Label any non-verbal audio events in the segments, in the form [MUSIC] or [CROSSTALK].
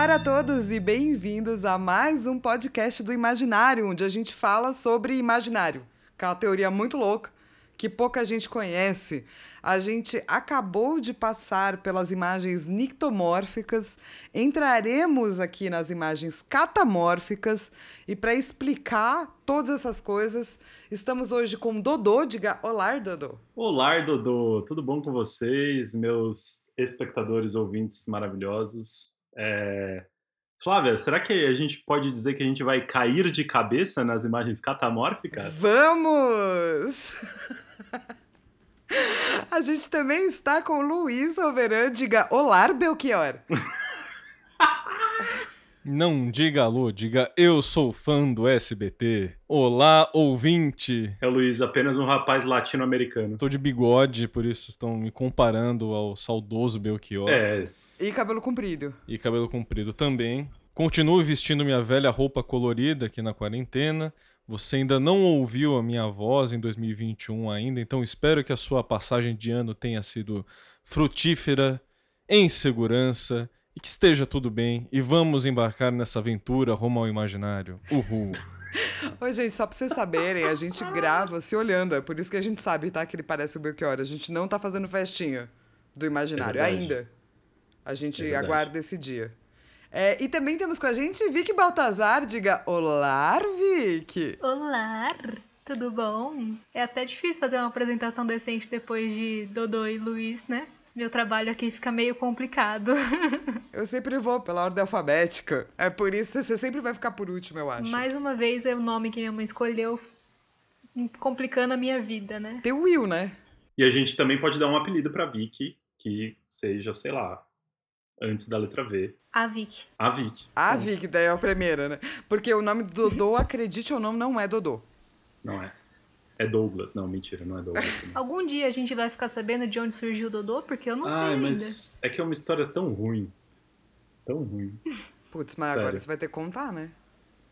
Olá a todos e bem-vindos a mais um podcast do Imaginário, onde a gente fala sobre imaginário, que é uma teoria muito louca que pouca gente conhece. A gente acabou de passar pelas imagens nictomórficas, entraremos aqui nas imagens catamórficas e para explicar todas essas coisas, estamos hoje com Dodô. Diga olá, Dodô. Olá, Dodô. Tudo bom com vocês, meus espectadores, ouvintes maravilhosos? É... Flávia, será que a gente pode dizer que a gente vai cair de cabeça nas imagens catamórficas? Vamos! [LAUGHS] A gente também está com Luiz Overan. Diga olá, Belchior. [LAUGHS] Não diga alô, diga eu sou fã do SBT. Olá, ouvinte. É o Luiz, apenas um rapaz latino-americano. Tô de bigode, por isso estão me comparando ao saudoso Belchior. É. E cabelo comprido. E cabelo comprido também. Continuo vestindo minha velha roupa colorida aqui na quarentena. Você ainda não ouviu a minha voz em 2021 ainda, então espero que a sua passagem de ano tenha sido frutífera, em segurança e que esteja tudo bem. E vamos embarcar nessa aventura rumo ao imaginário. Uhul. [LAUGHS] Oi, gente, só pra vocês saberem, a gente grava se olhando. É por isso que a gente sabe, tá? Que ele parece o Belchior. A gente não tá fazendo festinha do imaginário É ainda. A gente É aguarda esse dia. É, e também temos com a gente Vicky Baltazar. Diga olá, Vicky. Olá, tudo bom? É até difícil fazer uma apresentação decente depois de Dodô e Luiz, né? Meu trabalho aqui fica meio complicado. [LAUGHS] Eu sempre vou pela ordem alfabética. É por isso que você sempre vai ficar por último, eu acho. Mais uma vez é o nome que minha mãe escolheu, complicando a minha vida, né? Tem o Will, né? E a gente também pode dar um apelido pra Vicky, que seja, sei lá, antes da letra V. A Vicky. A Vicky. A Bom, Vicky, daí é a primeira, né? Porque o nome do Dodô, [LAUGHS] acredite ou não, não é Dodô. Não é. É Douglas. Não, mentira, não é Douglas. também. [LAUGHS] Algum dia a gente vai ficar sabendo de onde surgiu o Dodô, porque eu não sei Ai, ainda. mas é que é uma história tão ruim. Tão ruim. [LAUGHS] Putz, mas Sério. agora você vai ter que contar, né?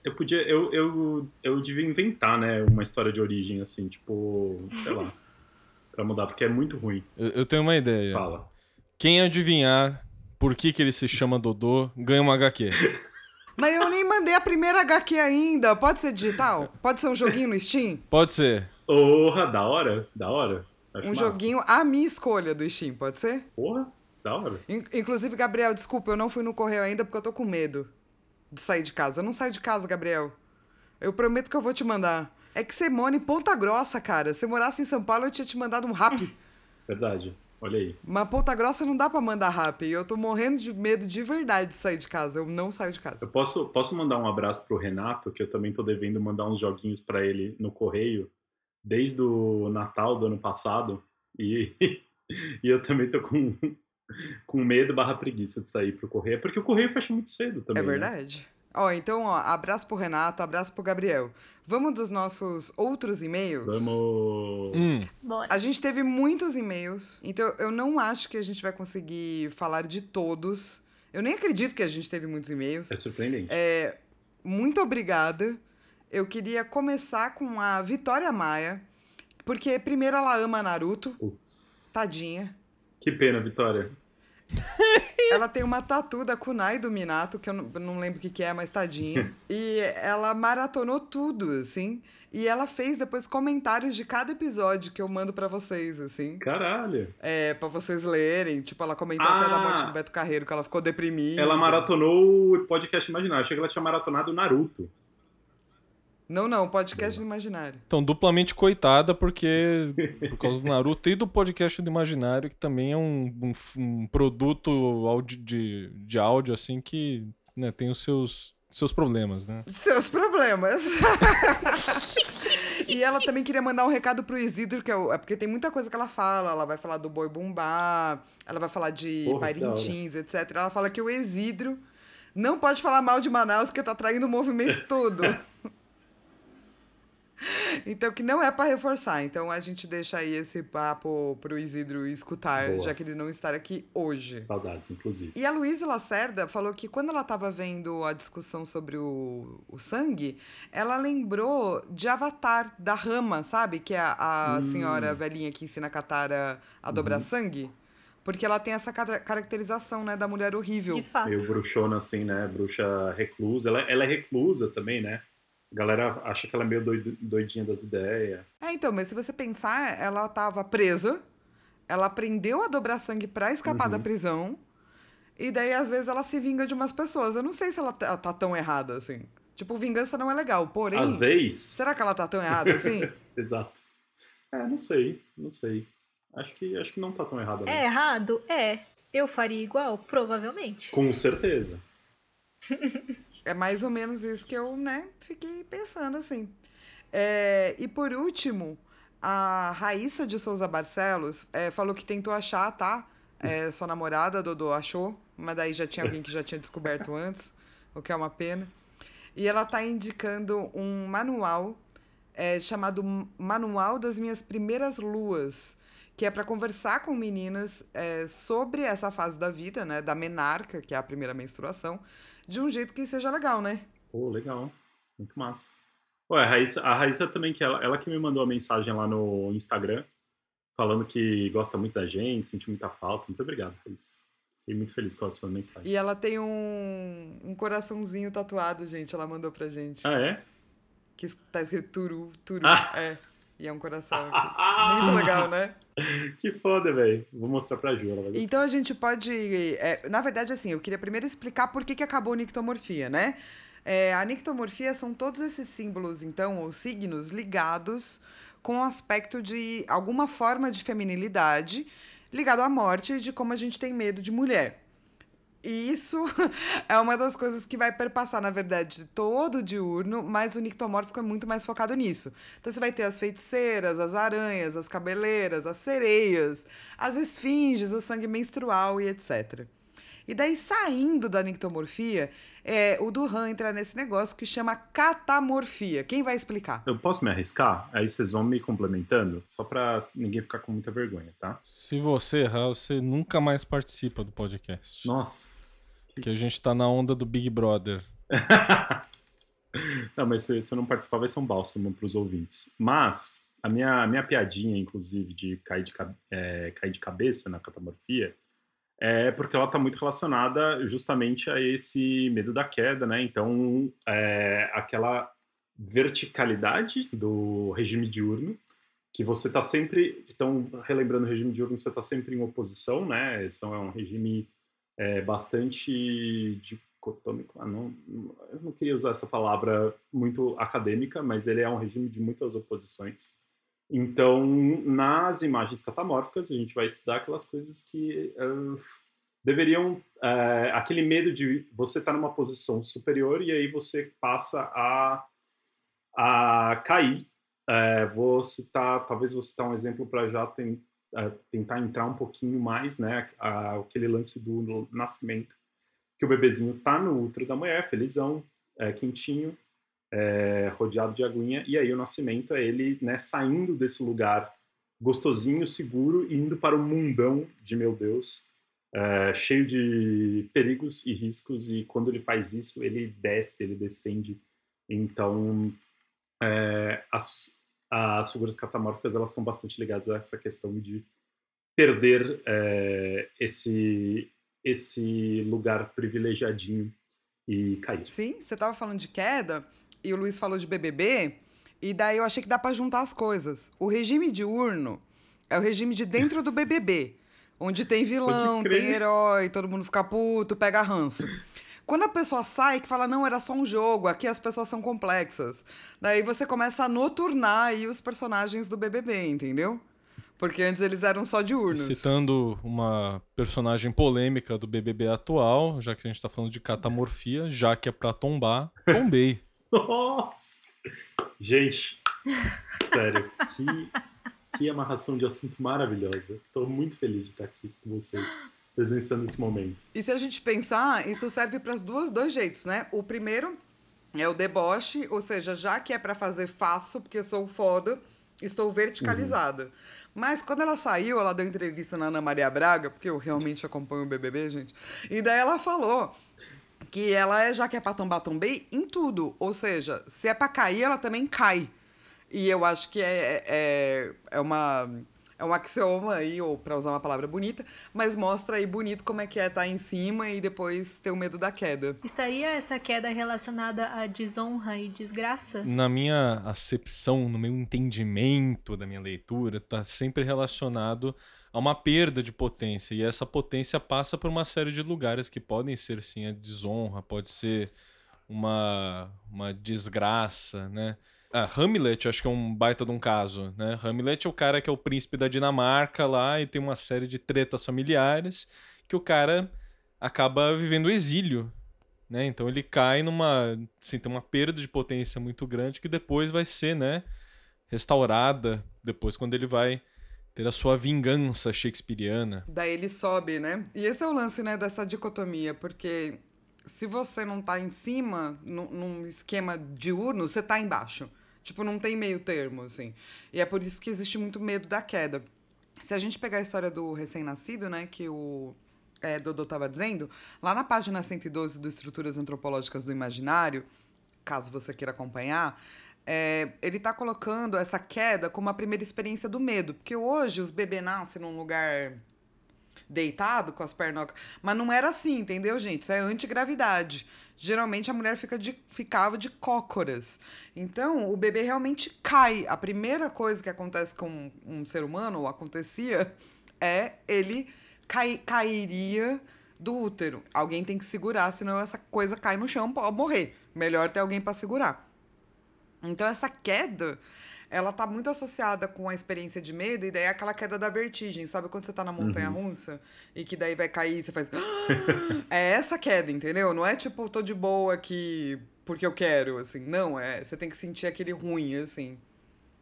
Eu podia. Eu, eu, eu devia inventar, né? Uma história de origem, assim, tipo, sei lá. Pra mudar, porque é muito ruim. Eu, eu tenho uma ideia. Fala. Quem adivinhar por que, que ele se chama Dodô, ganha uma HQ. [LAUGHS] Mas eu nem mandei a primeira HQ ainda. Pode ser digital? Pode ser um joguinho no Steam? Pode ser. Porra, da hora? Da hora? Acho Um massa. joguinho à minha escolha do Steam, pode ser? Porra, da hora. In- Inclusive, Gabriel, desculpa, eu não fui no correio ainda porque eu tô com medo de sair de casa. Eu não saio de casa, Gabriel. Eu prometo que eu vou te mandar. É que você mora em Ponta Grossa, cara. Se eu morasse em São Paulo, eu tinha te mandado um rap. Verdade. Olha aí. Mas Ponta Grossa não dá pra mandar rap. E eu tô morrendo de medo de verdade de sair de casa. Eu não saio de casa. Eu posso, posso mandar um abraço pro Renato, que eu também tô devendo mandar uns joguinhos pra ele no correio, desde o Natal do ano passado. E, [LAUGHS] e eu também tô com, [LAUGHS] com medo barra preguiça de sair pro correio. Porque o correio fecha muito cedo também. É né? Ó, então, ó, abraço pro Renato, abraço pro Gabriel. Vamos dos nossos outros e-mails? Vamos. Hum, Bora. A gente teve muitos e-mails, então eu não acho que a gente vai conseguir falar de todos. Eu nem acredito que a gente teve muitos e-mails. É surpreendente. É, muito obrigada. Eu queria começar com a Vitória Maia, porque primeiro ela ama Naruto, Putz. tadinha. Que pena, Vitória. [LAUGHS] Ela tem uma tatu da Kunai do Minato, que eu não, eu não lembro o que, que é, mas tadinha. [LAUGHS] e ela maratonou tudo, assim. E ela fez depois comentários de cada episódio que eu mando pra vocês, assim. Caralho. É, pra vocês lerem. Tipo, ela comentou até da Ah! morte do Beto Carreiro, que ela ficou deprimida. Ela maratonou o podcast imaginário. Achei que ela tinha maratonado o Naruto. Não, não, podcast do Imaginário. então, duplamente coitada, porque por causa do Naruto e do podcast do Imaginário, que também é um, um um produto de, de áudio, assim, que né, tem os seus, seus problemas, né? Seus problemas. [LAUGHS] e ela também queria mandar um recado pro Isidro, que é, o- é porque tem muita coisa que ela fala. Ela vai falar do boi bumbá, ela vai falar de Porra. Parintins, etc. Ela fala que o Isidro não pode falar mal de Manaus, porque tá traindo o movimento todo. [LAUGHS] [LAUGHS] Então, que não é pra reforçar. Então, a gente deixa aí esse papo pro Isidro escutar, Boa. já que ele não está aqui hoje. Saudades, inclusive. E a Luísa Lacerda falou que quando ela estava vendo a discussão sobre o, o sangue, ela lembrou de Avatar, da Rama, sabe? Que é a, a Hum. senhora velhinha que ensina a Katara a dobrar Uhum. sangue. Porque ela tem essa caracterização, né, da mulher horrível. De fato. Meio bruxona, assim, né? Bruxa reclusa. Ela, ela é reclusa também, né? A galera acha que ela é meio doidinha das ideias. É, então, mas se você pensar, ela tava presa, ela aprendeu a dobrar sangue pra escapar Uhum. da prisão, e daí às vezes ela se vinga de umas pessoas. Eu não sei se ela tá, tá tão errada assim. Tipo, vingança não é legal, porém. Às vezes. Será que ela tá tão errada assim? [LAUGHS] Exato. É, não sei, não sei. Acho que, acho que não tá tão errado. não. É errado? É. Eu faria igual? Provavelmente. Com certeza. [LAUGHS] É mais ou menos isso que eu, né, fiquei pensando assim. É, e por último, a Raíssa de Souza Barcelos é, falou que tentou achar, tá? É, sua namorada, Dodô, achou, mas daí já tinha alguém que já tinha descoberto [LAUGHS] antes, o que é uma pena. E ela tá indicando um manual é, chamado Manual das Minhas Primeiras Luas, que é para conversar com meninas é, sobre essa fase da vida, né, da menarca, que é a primeira menstruação, de um jeito que seja legal, né? Pô, legal. Muito massa. Ué, a Raíssa, a Raíssa também, que ela, ela que me mandou a mensagem lá no Instagram, falando que gosta muito da gente, sente muita falta. Muito obrigado, Raíssa. Fiquei muito feliz com a sua mensagem. E ela tem um, um coraçãozinho tatuado, gente, ela mandou pra gente. Ah, é? Que tá escrito Turu, Turu. Ah. É. E é um coração. Muito legal, né? [LAUGHS] Que foda, velho. Vou mostrar pra Ju. Então a gente pode. é, na verdade, assim, eu queria primeiro explicar por que, que acabou a nictomorfia, né? É, a nictomorfia são todos esses símbolos, então, ou signos ligados com o aspecto de alguma forma de feminilidade ligado à morte, de como a gente tem medo de mulher. E isso [LAUGHS] é uma das coisas que vai perpassar, na verdade, todo o diurno, mas o nictomórfico é muito mais focado nisso. Então você vai ter as feiticeiras, as aranhas, as cabeleiras, as sereias, as esfinges, o sangue menstrual e etc. E daí, saindo da nictomorfia, é, o Duran entra nesse negócio que chama catamorfia. Quem vai explicar? Eu posso me arriscar? Aí vocês vão me complementando, só pra ninguém ficar com muita vergonha, tá? Se você errar, você nunca mais participa do podcast. Nossa. Que a gente tá na onda do Big Brother. [LAUGHS] Não, mas se, se eu não participar, vai ser um bálsamo pros ouvintes. Mas, a minha, a minha piadinha, inclusive, de cair de, é, cair de cabeça na catamorfia, é porque ela está muito relacionada justamente a esse medo da queda, né? Então, é, aquela verticalidade do regime diurno, que você está sempre, então, relembrando o regime diurno, você está sempre em oposição, né? Isso é um regime é, bastante dicotômico. Ah, não, eu não queria usar essa palavra muito acadêmica, mas ele é um regime de muitas oposições. Então, nas imagens catamórficas, a gente vai estudar aquelas coisas que uh, deveriam. Uh, aquele medo de você estar numa posição superior e aí você passa a, a cair. Uh, vou citar, talvez vou citar um exemplo para já tem, tentar entrar um pouquinho mais, né? aquele lance do nascimento. Que o bebezinho tá no útero da mulher, felizão, quentinho, é, rodeado de aguinha, e aí o nascimento é ele né, saindo desse lugar gostosinho, seguro, e indo para o mundão de meu Deus, é, cheio de perigos e riscos, e quando ele faz isso, ele desce, ele descende. Então, é, as, as figuras catamórficas elas são bastante ligadas a essa questão de perder é, esse, esse lugar privilegiadinho e cair. Sim, você estava falando de queda e o Luiz falou de BBB, e daí eu achei que dá para juntar as coisas. O regime diurno é o regime de dentro do BBB, onde tem vilão, tem herói, todo mundo fica puto, pega ranço. Quando a pessoa sai que fala, não, era só um jogo, aqui as pessoas são complexas. Daí você começa a noturnar aí os personagens do BBB, entendeu? Porque antes eles eram só diurnos. Citando uma personagem polêmica do BBB atual, já que a gente tá falando de catamorfia, já que é pra tombar, tombei. Nossa! Gente, sério, que, que amarração de assunto maravilhosa. Tô muito feliz de estar aqui com vocês, presenciando esse momento. E se a gente pensar, isso serve para os dois jeitos, né? O primeiro é o deboche, ou seja, já que é para fazer faço, porque eu sou foda, estou verticalizada. Uhum. Mas quando ela saiu, ela deu entrevista na Ana Maria Braga, porque eu realmente acompanho o BBB, gente. E daí ela falou que ela é, já que é pra tombar, tombei em tudo. Ou seja, se é pra cair, ela também cai. E eu acho que é, é, é uma é um axioma aí, ou para usar uma palavra bonita, mas mostra aí bonito como é que é estar tá em cima e depois ter o medo da queda. Estaria essa queda relacionada à desonra e desgraça? Na minha acepção, no meu entendimento da minha leitura, está sempre relacionado a uma perda de potência. E essa potência passa por uma série de lugares que podem ser, sim, a desonra, pode ser uma, uma desgraça, né? Ah, Hamlet, acho que é um baita de um caso, né? Hamlet é o cara que é o príncipe da Dinamarca lá e tem uma série de tretas familiares que o cara acaba vivendo exílio, né? Então ele cai numa, assim, tem uma perda de potência muito grande que depois vai ser, né, restaurada depois quando ele vai ter a sua vingança shakespeariana. Daí ele sobe, né? E esse é o lance, né, dessa dicotomia, porque se você não tá em cima, num, esquema diurno, você tá embaixo. Tipo, não tem meio termo, assim. E é por isso que existe muito medo da queda. Se a gente pegar a história do recém-nascido, né, que o é, Dodô estava dizendo, lá na página 112 do Estruturas Antropológicas do Imaginário, caso você queira acompanhar, é, ele está colocando essa queda como a primeira experiência do medo. Porque hoje os bebês nascem num lugar deitado com as pernas. Mas não era assim, entendeu, gente? Isso é antigravidade. Geralmente a mulher fica de, ficava de cócoras. Então o bebê realmente cai. A primeira coisa que acontece com um ser humano, ou acontecia, é ele cai, cairia do útero. Alguém tem que segurar, senão essa coisa cai no chão, pode morrer. Melhor ter alguém para segurar. Então essa queda ela tá muito associada com a experiência de medo, e daí é aquela queda da vertigem, sabe? Quando você tá na montanha uhum. russa e que daí vai cair, você faz. é essa queda, entendeu? Não é tipo, tô de boa aqui porque eu quero, assim. Não, é. Você tem que sentir aquele ruim, assim.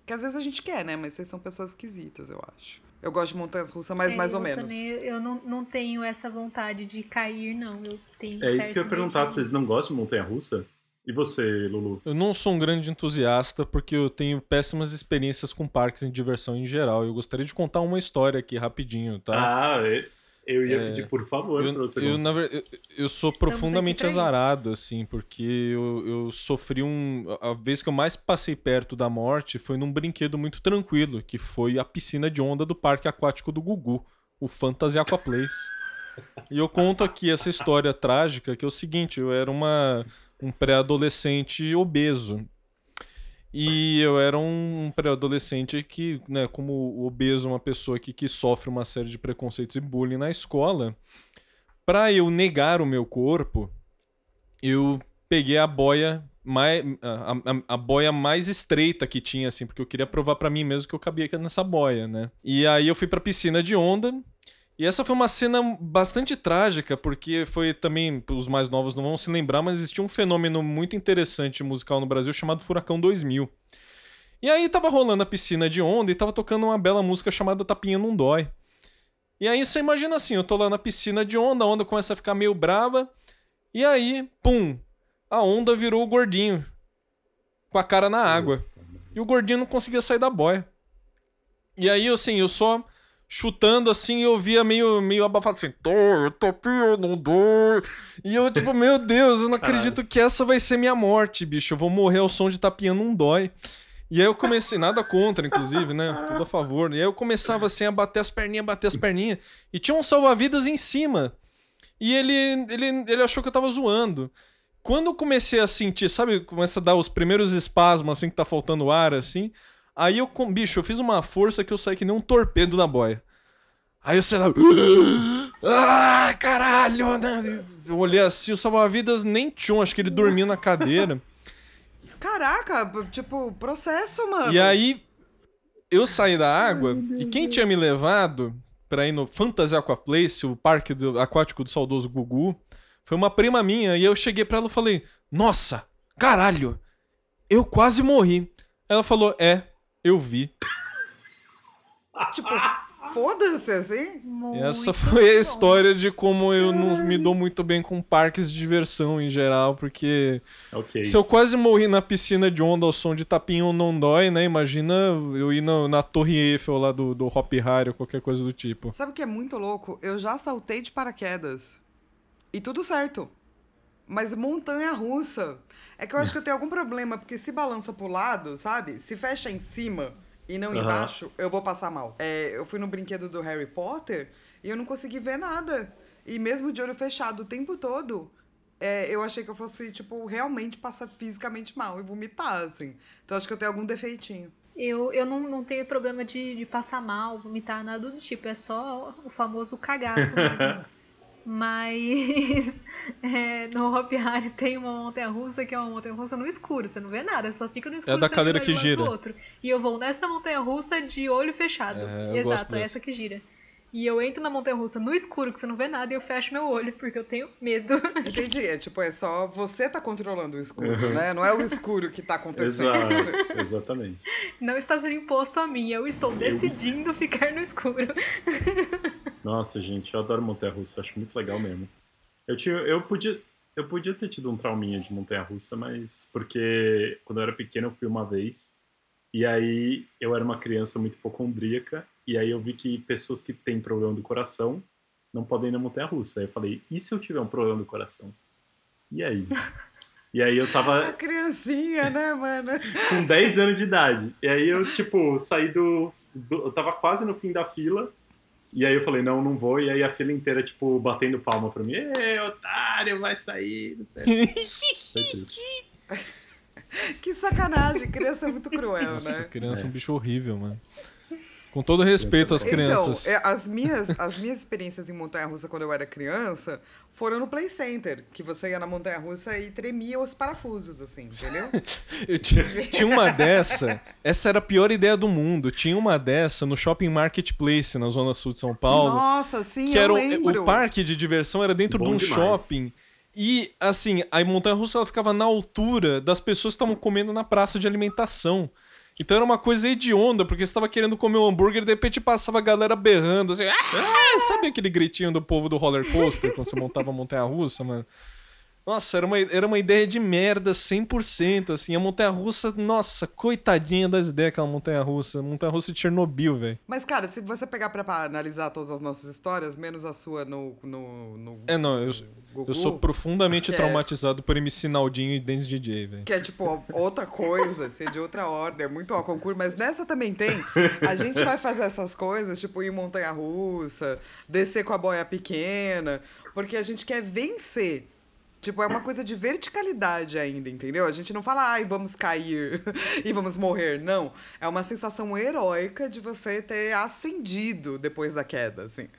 Que às vezes a gente quer, né? Mas vocês são pessoas esquisitas, eu acho. Eu gosto de montanhas russas, mas é, mais ou menos. Também, eu não, não tenho essa vontade de cair, não. Eu tenho é isso que eu ia perguntar. Vocês não gostam de montanha russa? E você, Lulu? Eu não sou um grande entusiasta porque eu tenho péssimas experiências com parques de diversão em geral. Eu gostaria de contar uma história aqui rapidinho, tá? Ah, eu ia é, pedir, por favor, eu, pra você. Eu, na eu, eu sou profundamente azarado, assim, porque eu, eu sofri um. A vez que eu mais passei perto da morte foi num brinquedo muito tranquilo, que foi a piscina de onda do Parque Aquático do Gugu, o Fantasy Aqua Place. e eu conto aqui essa história trágica, que é o seguinte: eu era uma um pré-adolescente obeso. E eu era um pré-adolescente que, né, como obeso, uma pessoa que, que sofre uma série de preconceitos e bullying na escola, para eu negar o meu corpo, eu peguei a boia mais a, a, a, boia mais estreita que tinha assim, porque eu queria provar para mim mesmo que eu cabia nessa boia, né? E aí eu fui para piscina de onda e essa foi uma cena bastante trágica, porque foi também, os mais novos não vão se lembrar, mas existia um fenômeno muito interessante musical no Brasil chamado Furacão 2000. E aí tava rolando a piscina de onda e tava tocando uma bela música chamada Tapinha Não Dói. E aí você imagina assim, eu tô lá na piscina de onda, a onda começa a ficar meio brava, e aí, pum, a onda virou o gordinho, com a cara na água. E o gordinho não conseguia sair da boia. E aí, assim, eu só chutando assim, eu via meio, meio abafado assim, tô, eu tô não dou. E eu, tipo, [LAUGHS] meu Deus, eu não acredito que essa vai ser minha morte, bicho. Eu vou morrer ao som de tapiando não dói. E aí eu comecei, nada contra, inclusive, né? Tudo a favor. E aí eu começava assim a bater as perninhas, bater as perninhas. E tinha um salva-vidas em cima. E ele, ele, ele achou que eu tava zoando. Quando eu comecei a sentir, sabe, começa a dar os primeiros espasmos, assim, que tá faltando ar, assim. Aí eu, bicho, eu fiz uma força que eu saí que nem um torpedo na boia. Aí eu sei lá. Ah, caralho! Né? Eu olhei assim, o salva-vidas nem tinha, acho que ele dormiu na cadeira. Caraca, tipo, processo, mano. E aí eu saí da água e quem tinha me levado pra ir no Fantasy Aqua Place, o parque do, aquático do saudoso Gugu, foi uma prima minha. E eu cheguei pra ela e falei: Nossa, caralho, eu quase morri. Ela falou: É, eu vi. tipo, foda-se, assim? Muito Essa foi a história de como eu não me dou muito bem com parques de diversão em geral, porque okay. se eu quase morri na piscina de onda ao som de tapinho não dói, né? Imagina eu ir na, na Torre Eiffel lá do, do Hop Harry ou qualquer coisa do tipo. Sabe o que é muito louco? Eu já saltei de paraquedas. E tudo certo. Mas montanha russa é que eu acho que eu tenho algum problema, porque se balança pro lado, sabe? Se fecha em cima, e não Aham. embaixo, eu vou passar mal. É, eu fui no brinquedo do Harry Potter e eu não consegui ver nada. E mesmo de olho fechado o tempo todo, é, eu achei que eu fosse, tipo, realmente passar fisicamente mal e vomitar, assim. Então acho que eu tenho algum defeitinho. Eu, eu não, não tenho problema de, de passar mal, vomitar, nada do tipo. É só o famoso cagaço mesmo. [LAUGHS] Mas [LAUGHS] é, no Hopi Hari tem uma montanha russa que é uma montanha russa no escuro, você não vê nada, só fica no escuro. da você cadeira que gira. Outro. E eu vou nessa montanha russa de olho fechado. É, Exato, é essa que gira. E eu entro na montanha russa no escuro, que você não vê nada, e eu fecho meu olho, porque eu tenho medo. [LAUGHS] Entendi. É tipo, é só você tá controlando o escuro, Uhum. né? Não é o escuro que tá acontecendo. Exato, [LAUGHS] exatamente. não está sendo imposto a mim, eu estou decidindo ficar no escuro. Nossa, gente, eu adoro montanha-russa, acho muito legal mesmo. Eu tinha, eu podia, eu podia ter tido um trauminha de montanha-russa, mas porque quando eu era pequeno eu fui uma vez e aí eu era uma criança muito hipocondríaca e aí eu vi que pessoas que têm problema do coração não podem ir na montanha-russa. Aí eu falei, e se eu tiver um problema do coração? E aí? E aí eu tava [LAUGHS] criancinha, né, mano? [LAUGHS] com 10 anos de idade. E aí eu, tipo, saí do, do- Eu tava quase no fim da fila. E aí eu falei, não, não vou. E aí a fila inteira, tipo, batendo palma pra mim. Ê, otário, vai sair, não sei. [LAUGHS] Que sacanagem. Criança é muito cruel, Nossa, né? criança é um bicho horrível, mano. Com todo respeito às crianças. Então, as minhas, as minhas experiências em montanha-russa quando eu era criança foram no Play Center, que você ia na montanha-russa e tremia os parafusos, assim, entendeu? [LAUGHS] Eu tinha, tinha uma dessa, essa era a pior ideia do mundo. Tinha uma dessa no Shopping Marketplace, na zona sul de São Paulo. Nossa, sim, que eu era o, lembro. o parque de diversão era dentro Bom de um demais. shopping. E, assim, a montanha-russa ficava na altura das pessoas que estavam comendo na praça de alimentação. Então era uma coisa hedionda, porque você estava querendo comer um hambúrguer, de repente passava a galera berrando, assim, ah! sabe aquele gritinho do povo do roller coaster quando você montava a montanha-russa, mano? Nossa, era uma, era uma ideia de merda 100%, assim. A montanha-russa, nossa, coitadinha das ideias aquela montanha-russa. Montanha-russa de Chernobyl, velho. Mas, cara, se você pegar pra, pra analisar todas as nossas histórias, menos a sua no, no, no É, não, eu, Gugu, eu sou profundamente é- traumatizado por MC Naldinho e Dance DJ, velho. Que é tipo outra coisa, ser de outra ordem, é muito ao concurso, mas nessa também tem. A gente vai fazer essas coisas, tipo ir em montanha russa, descer com a boia pequena, porque a gente quer vencer. Tipo, é uma coisa de verticalidade ainda, entendeu? A gente não fala, ai, vamos cair [LAUGHS] e vamos morrer. Não. É uma sensação heróica de você ter ascendido depois da queda, assim.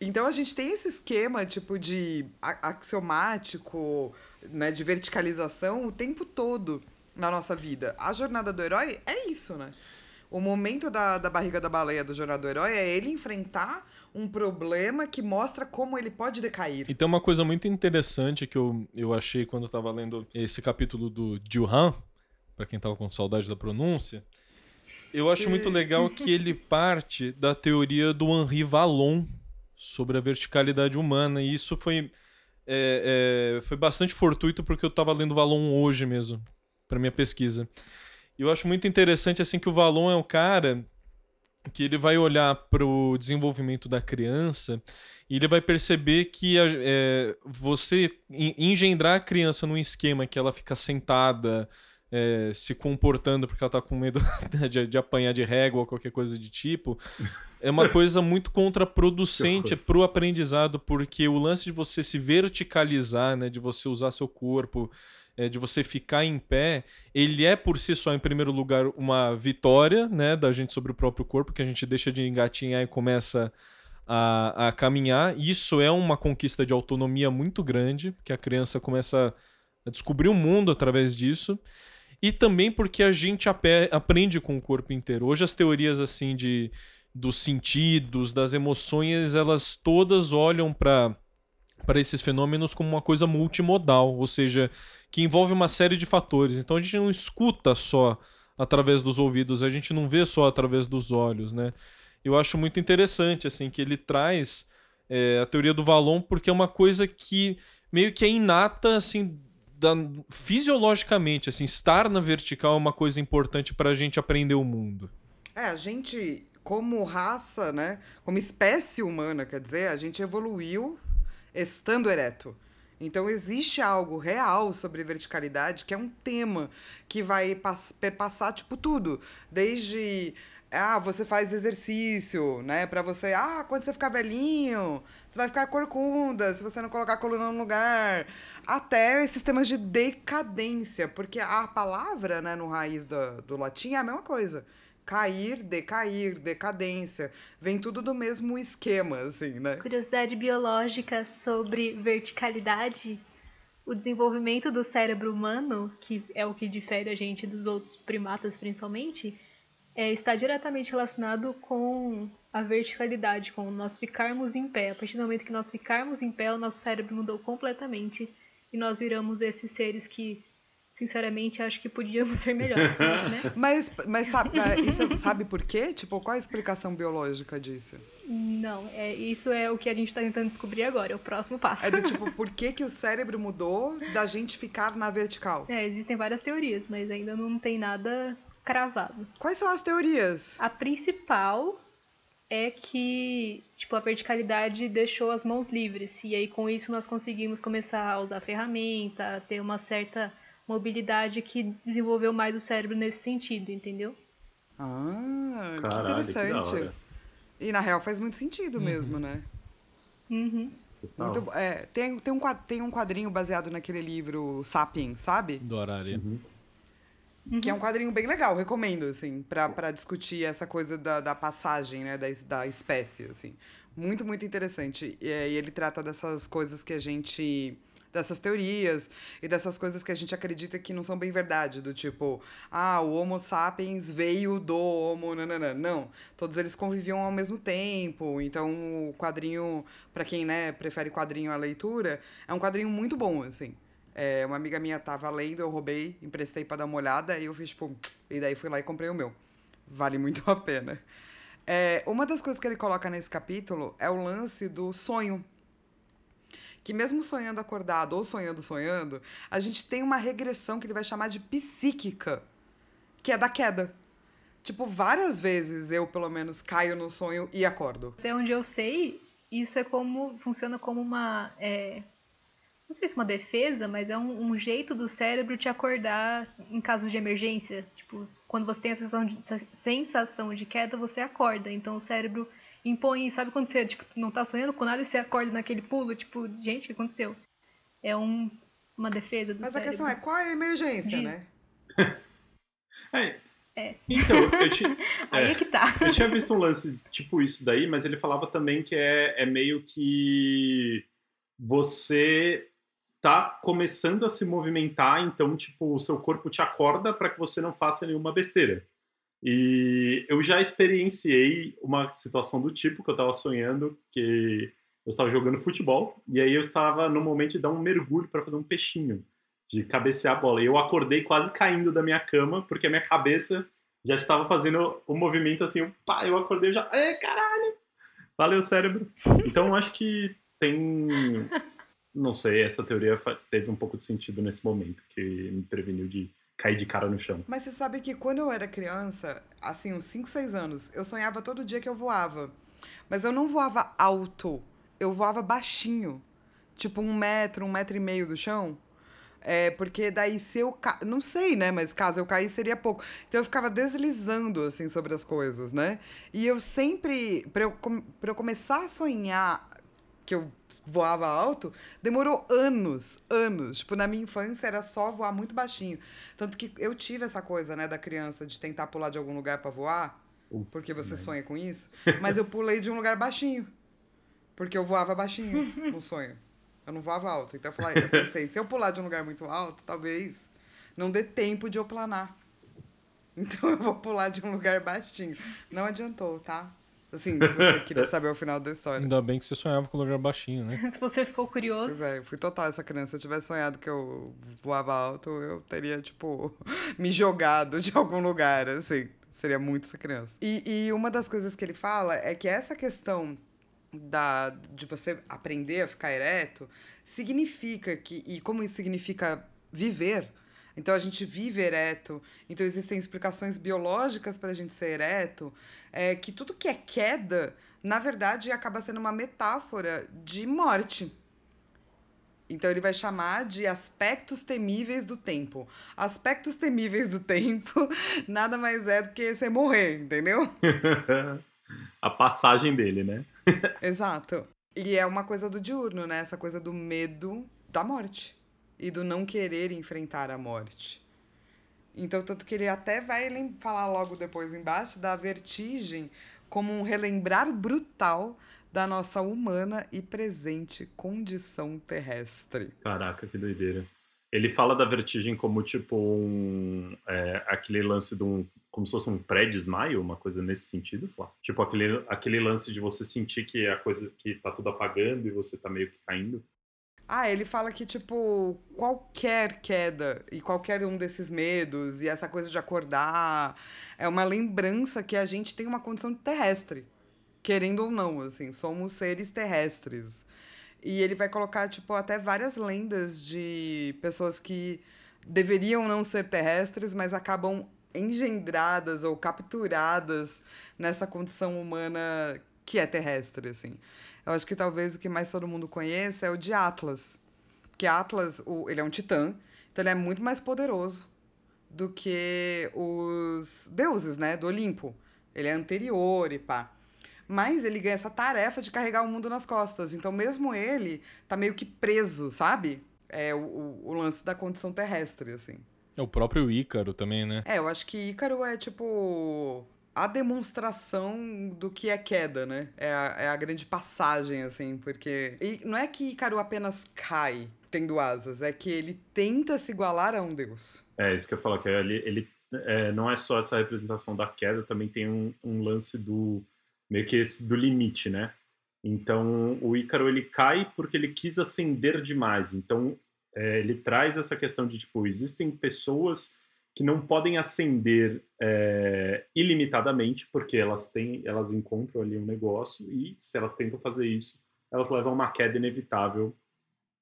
Então a gente tem esse esquema, tipo, de axiomático, né, de verticalização o tempo todo na nossa vida. A jornada do herói é isso, né? O momento da, da barriga da baleia do Jornada do Herói é ele enfrentar um problema que mostra como ele pode decair. E tem uma coisa muito interessante que eu, eu achei quando eu tava lendo esse capítulo do Juhan, pra quem tava com saudade da pronúncia. Eu acho muito legal que ele parte da teoria do Henri Vallon sobre a verticalidade humana. E isso foi, é, é, foi bastante fortuito porque eu tava lendo Vallon hoje mesmo, pra minha pesquisa. E eu acho muito interessante assim que o Vallon é um cara que ele vai olhar pro desenvolvimento da criança e ele vai perceber que é, você en- engendrar a criança num esquema que ela fica sentada, é, se comportando porque ela tá com medo [LAUGHS] de, de apanhar de régua ou qualquer coisa de tipo, é uma coisa muito contraproducente [LAUGHS] pro aprendizado, porque o lance de você se verticalizar, né, de você usar seu corpo, é, de você ficar em pé, ele é por si só, em primeiro lugar, uma vitória, né, da gente sobre o próprio corpo, que a gente deixa de engatinhar e começa a, a caminhar. Isso é uma conquista de autonomia muito grande, que a criança começa a descobrir o mundo através disso. E também porque a gente aprende com o corpo inteiro. Hoje as teorias assim de dos sentidos, das emoções, elas todas olham para para esses fenômenos como uma coisa multimodal, ou seja, que envolve uma série de fatores. Então a gente não escuta só através dos ouvidos, a gente não vê só através dos olhos, né? Eu acho muito interessante assim que ele traz é, a teoria do Valon porque é uma coisa que meio que é inata assim da- fisiologicamente, assim, estar na vertical é uma coisa importante para a gente aprender o mundo. É, a gente, como raça, né? Como espécie humana, quer dizer, a gente evoluiu estando ereto. Então existe algo real sobre verticalidade que é um tema que vai perpassar tipo tudo, desde ah, você faz exercício, né, para você, ah, quando você ficar velhinho, você vai ficar corcunda se você não colocar a coluna no lugar, até esses temas de decadência, porque a palavra, né, no raiz do, do latim é a mesma coisa cair, decair, decadência. Vem tudo do mesmo esquema, assim, né? Curiosidade biológica sobre verticalidade. O desenvolvimento do cérebro humano, que é o que difere a gente dos outros primatas principalmente, é, está diretamente relacionado com a verticalidade, com nós ficarmos em pé. A partir do momento que nós ficarmos em pé, o nosso cérebro mudou completamente e nós viramos esses seres que sinceramente, acho que podíamos ser melhores, mas, né? [LAUGHS] mas, mas sabe, é, isso, sabe por quê? Tipo, qual a explicação biológica disso? Não, é, isso é o que a gente está tentando descobrir agora, é o próximo passo. É do [LAUGHS] tipo, por que, que o cérebro mudou da gente ficar na vertical? É, existem várias teorias, mas ainda não tem nada cravado. Quais são as teorias? A principal é que, tipo, a verticalidade deixou as mãos livres, e aí com isso nós conseguimos começar a usar ferramenta, ter uma certa mobilidade que desenvolveu mais o cérebro nesse sentido, entendeu? Ah, Caralho, que interessante. Que e na real faz muito sentido uhum. mesmo, né? Uhum. Muito, é, tem, tem, um, tem um quadrinho baseado naquele livro Sapiens, sabe? Do horário. Uhum. Uhum. Que é um quadrinho bem legal, recomendo, assim, para discutir essa coisa da, da passagem, né, da, da espécie, assim. Muito, muito interessante. E, e ele trata dessas coisas que a gente dessas teorias e dessas coisas que a gente acredita que não são bem verdade, do tipo, ah, o Homo sapiens veio do Homo, nanana. Não, todos eles conviviam ao mesmo tempo, então o quadrinho, para quem, né, prefere quadrinho à leitura, é um quadrinho muito bom, assim. É, uma amiga minha tava lendo, eu roubei, emprestei para dar uma olhada, e eu fiz, tipo, e daí fui lá e comprei o meu. Vale muito [LAUGHS] a pena. É, uma das coisas que ele coloca nesse capítulo é o lance do sonho que mesmo sonhando acordado ou sonhando sonhando, a gente tem uma regressão que ele vai chamar de psíquica, que é da queda. Tipo, várias vezes eu, pelo menos, caio no sonho e acordo. Até onde eu sei, isso é como. funciona como uma. É, não sei se uma defesa, mas é um, um, jeito do cérebro te acordar em casos de emergência. Tipo, quando você tem a sensação de, sensação de queda, você acorda. Então o cérebro impõe, sabe quando você tipo, não tá sonhando com nada e você acorda naquele pulo, tipo, gente, o que aconteceu? É um, uma defesa do Mas cérebro. a questão é, qual é a emergência, de... né? [LAUGHS] é. É. Então, eu tinha. [LAUGHS] Aí é, é que tá. Eu tinha visto um lance tipo isso daí, mas ele falava também que é, é meio que você tá começando a se movimentar, então, tipo, o seu corpo te acorda para que você não faça nenhuma besteira. E eu já experienciei uma situação do tipo que eu estava sonhando que eu estava jogando futebol e aí eu estava no momento de dar um mergulho para fazer um peixinho, de cabecear a bola. E eu acordei quase caindo da minha cama porque a minha cabeça já estava fazendo o um movimento assim, pá, eu acordei já, é caralho, valeu cérebro. [LAUGHS] Então acho que tem, não sei, essa teoria teve um pouco de sentido nesse momento que me preveniu de cair de cara no chão. Mas você sabe que quando eu era criança, assim, uns 5, 6 anos, eu sonhava todo dia que eu voava. Mas eu não voava alto, eu voava baixinho. Tipo um metro, um metro e meio do chão. É, porque daí se eu ca... não sei, né, mas caso eu cair seria pouco. Então eu ficava deslizando assim sobre as coisas, né? E eu sempre para eu, com... eu começar a sonhar que eu voava alto, demorou anos, anos. Tipo, na minha infância era só voar muito baixinho. Tanto que eu tive essa coisa, né, da criança de tentar pular de algum lugar para voar, porque você sonha com isso, [LAUGHS] mas eu pulei de um lugar baixinho. Porque eu voava baixinho no sonho. Eu não voava alto. Então eu, falei, eu pensei, se eu pular de um lugar muito alto, talvez não dê tempo de eu planar. [LAUGHS] Então eu vou pular de um lugar baixinho. Não adiantou, tá? Assim, se você [LAUGHS] queria saber o final da história. Ainda bem que você sonhava com o lugar baixinho, né? [LAUGHS] se você ficou curioso. Pois é, eu fui total essa criança. Se eu tivesse sonhado que eu voava alto, eu teria, tipo, [LAUGHS] me jogado de algum lugar, assim. Seria muito essa criança. E, e uma das coisas que ele fala é que essa questão da, de você aprender a ficar ereto significa que. E como isso significa viver então a gente vive ereto. Então existem explicações biológicas para a gente ser ereto. É, que tudo que é queda, na verdade, acaba sendo uma metáfora de morte. Então ele vai chamar de aspectos temíveis do tempo. Aspectos temíveis do tempo [LAUGHS] nada mais é do que você morrer, entendeu? [LAUGHS] a passagem dele, né? [LAUGHS] Exato. E é uma coisa do diurno, né? Essa coisa do medo da morte e do não querer enfrentar a morte. Então, tanto que ele até vai falar logo depois embaixo da vertigem como um relembrar brutal da nossa humana e presente condição terrestre. Caraca, que doideira. Ele fala da vertigem como tipo um. É, aquele lance de um. Como se fosse um pré-desmaio, uma coisa nesse sentido, Flá? Tipo aquele, aquele lance de você sentir que a coisa que tá tudo apagando e você tá meio que caindo. Ah, ele fala que, tipo, qualquer queda e qualquer um desses medos e essa coisa de acordar é uma lembrança que a gente tem uma condição terrestre. Querendo ou não, assim, somos seres terrestres. E ele vai colocar, tipo, até várias lendas de pessoas que deveriam não ser terrestres, mas acabam engendradas ou capturadas nessa condição humana que é terrestre, assim. Eu acho que talvez o que mais todo mundo conheça é o de Atlas. Porque Atlas, o, ele é um titã, então ele é muito mais poderoso do que os deuses, né, do Olimpo. Ele é anterior e pá. Mas ele ganha essa tarefa de carregar o mundo nas costas. Então, mesmo ele tá meio que preso, sabe? É o, o lance da condição terrestre, assim. É o próprio Ícaro também, né? É, eu acho que Ícaro é tipo a demonstração do que é queda, né? É a, é a grande passagem, assim, porque. E não é que Ícaro apenas cai tendo asas, é que ele tenta se igualar a um deus. É, isso que eu falo, que ele, ele é, não é só essa representação da queda, também tem um, um lance do. meio que esse do limite, né? Então, o Ícaro ele cai porque ele quis ascender demais. Então, é, ele traz essa questão de, tipo, existem pessoas que não podem ascender é, ilimitadamente, porque elas têm, elas encontram ali um negócio e se elas tentam fazer isso, elas levam uma queda inevitável,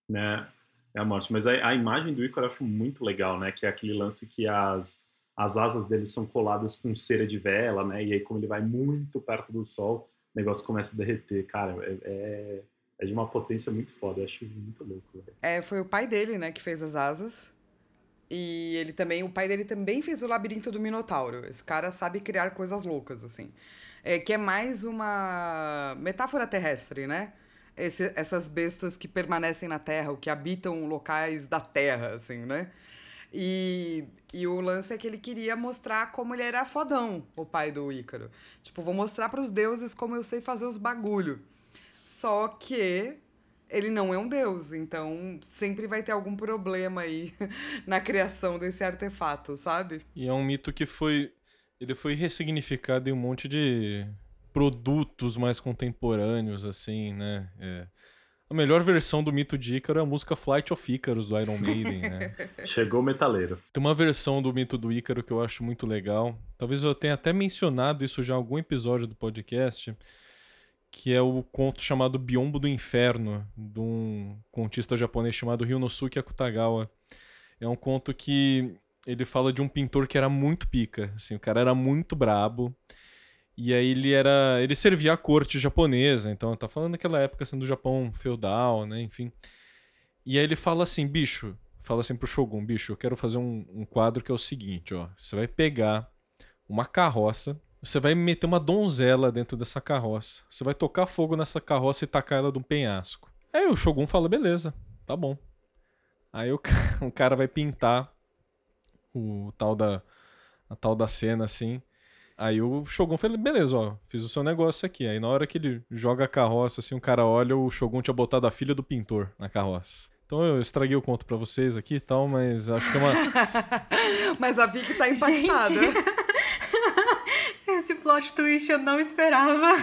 né? É a morte. Mas a, a imagem do Ícaro eu acho muito legal, né? Que é aquele lance que as, as asas dele são coladas com cera de vela, né? E aí, como ele vai muito perto do sol, o negócio começa a derreter. Cara, é, é, é de uma potência muito foda. Eu acho muito louco. É, foi o pai dele, né, que fez as asas. E ele também, o pai dele também fez o labirinto do Minotauro. Esse cara sabe criar coisas loucas, assim. É, que é mais uma metáfora terrestre, né? Esse, essas bestas que permanecem na Terra, ou que habitam locais da Terra, assim, né? E, e o lance é que ele queria mostrar como ele era fodão, o pai do Ícaro. Tipo, vou mostrar para os deuses como eu sei fazer os bagulho. Só que ele não é um deus, então sempre vai ter algum problema aí [LAUGHS] na criação desse artefato, sabe? E é um mito que foi ele foi ressignificado em um monte de produtos mais contemporâneos assim, né? É. A melhor versão do mito de Ícaro é a música Flight of Icarus do Iron Maiden, né? [LAUGHS] Chegou o metaleiro. Tem uma versão do mito do Ícaro que eu acho muito legal. Talvez eu tenha até mencionado isso já em algum episódio do podcast que é o conto chamado Biombo do Inferno, de um contista japonês chamado Ryunosuke Akutagawa. É um conto que ele fala de um pintor que era muito pica, assim, o cara era muito brabo. E aí ele era, ele servia à corte japonesa, então tá falando daquela época assim do Japão feudal, né, enfim. E aí ele fala assim, bicho, fala assim pro Shogun, bicho, eu quero fazer um, um quadro que é o seguinte, ó, você vai pegar uma carroça você vai meter uma donzela dentro dessa carroça. Você vai tocar fogo nessa carroça e tacar ela de um penhasco. Aí o Shogun fala: beleza, tá bom. Aí o, [LAUGHS] o cara vai pintar o tal da a tal da cena assim. Aí o Shogun fala: beleza, ó, fiz o seu negócio aqui. Aí na hora que ele joga a carroça, assim, o cara olha, o Shogun tinha botado a filha do pintor na carroça. Então eu estraguei o conto para vocês aqui e tal, mas acho que é uma. [LAUGHS] mas a Vicky tá impactada. [LAUGHS] Esse plot twist eu não esperava.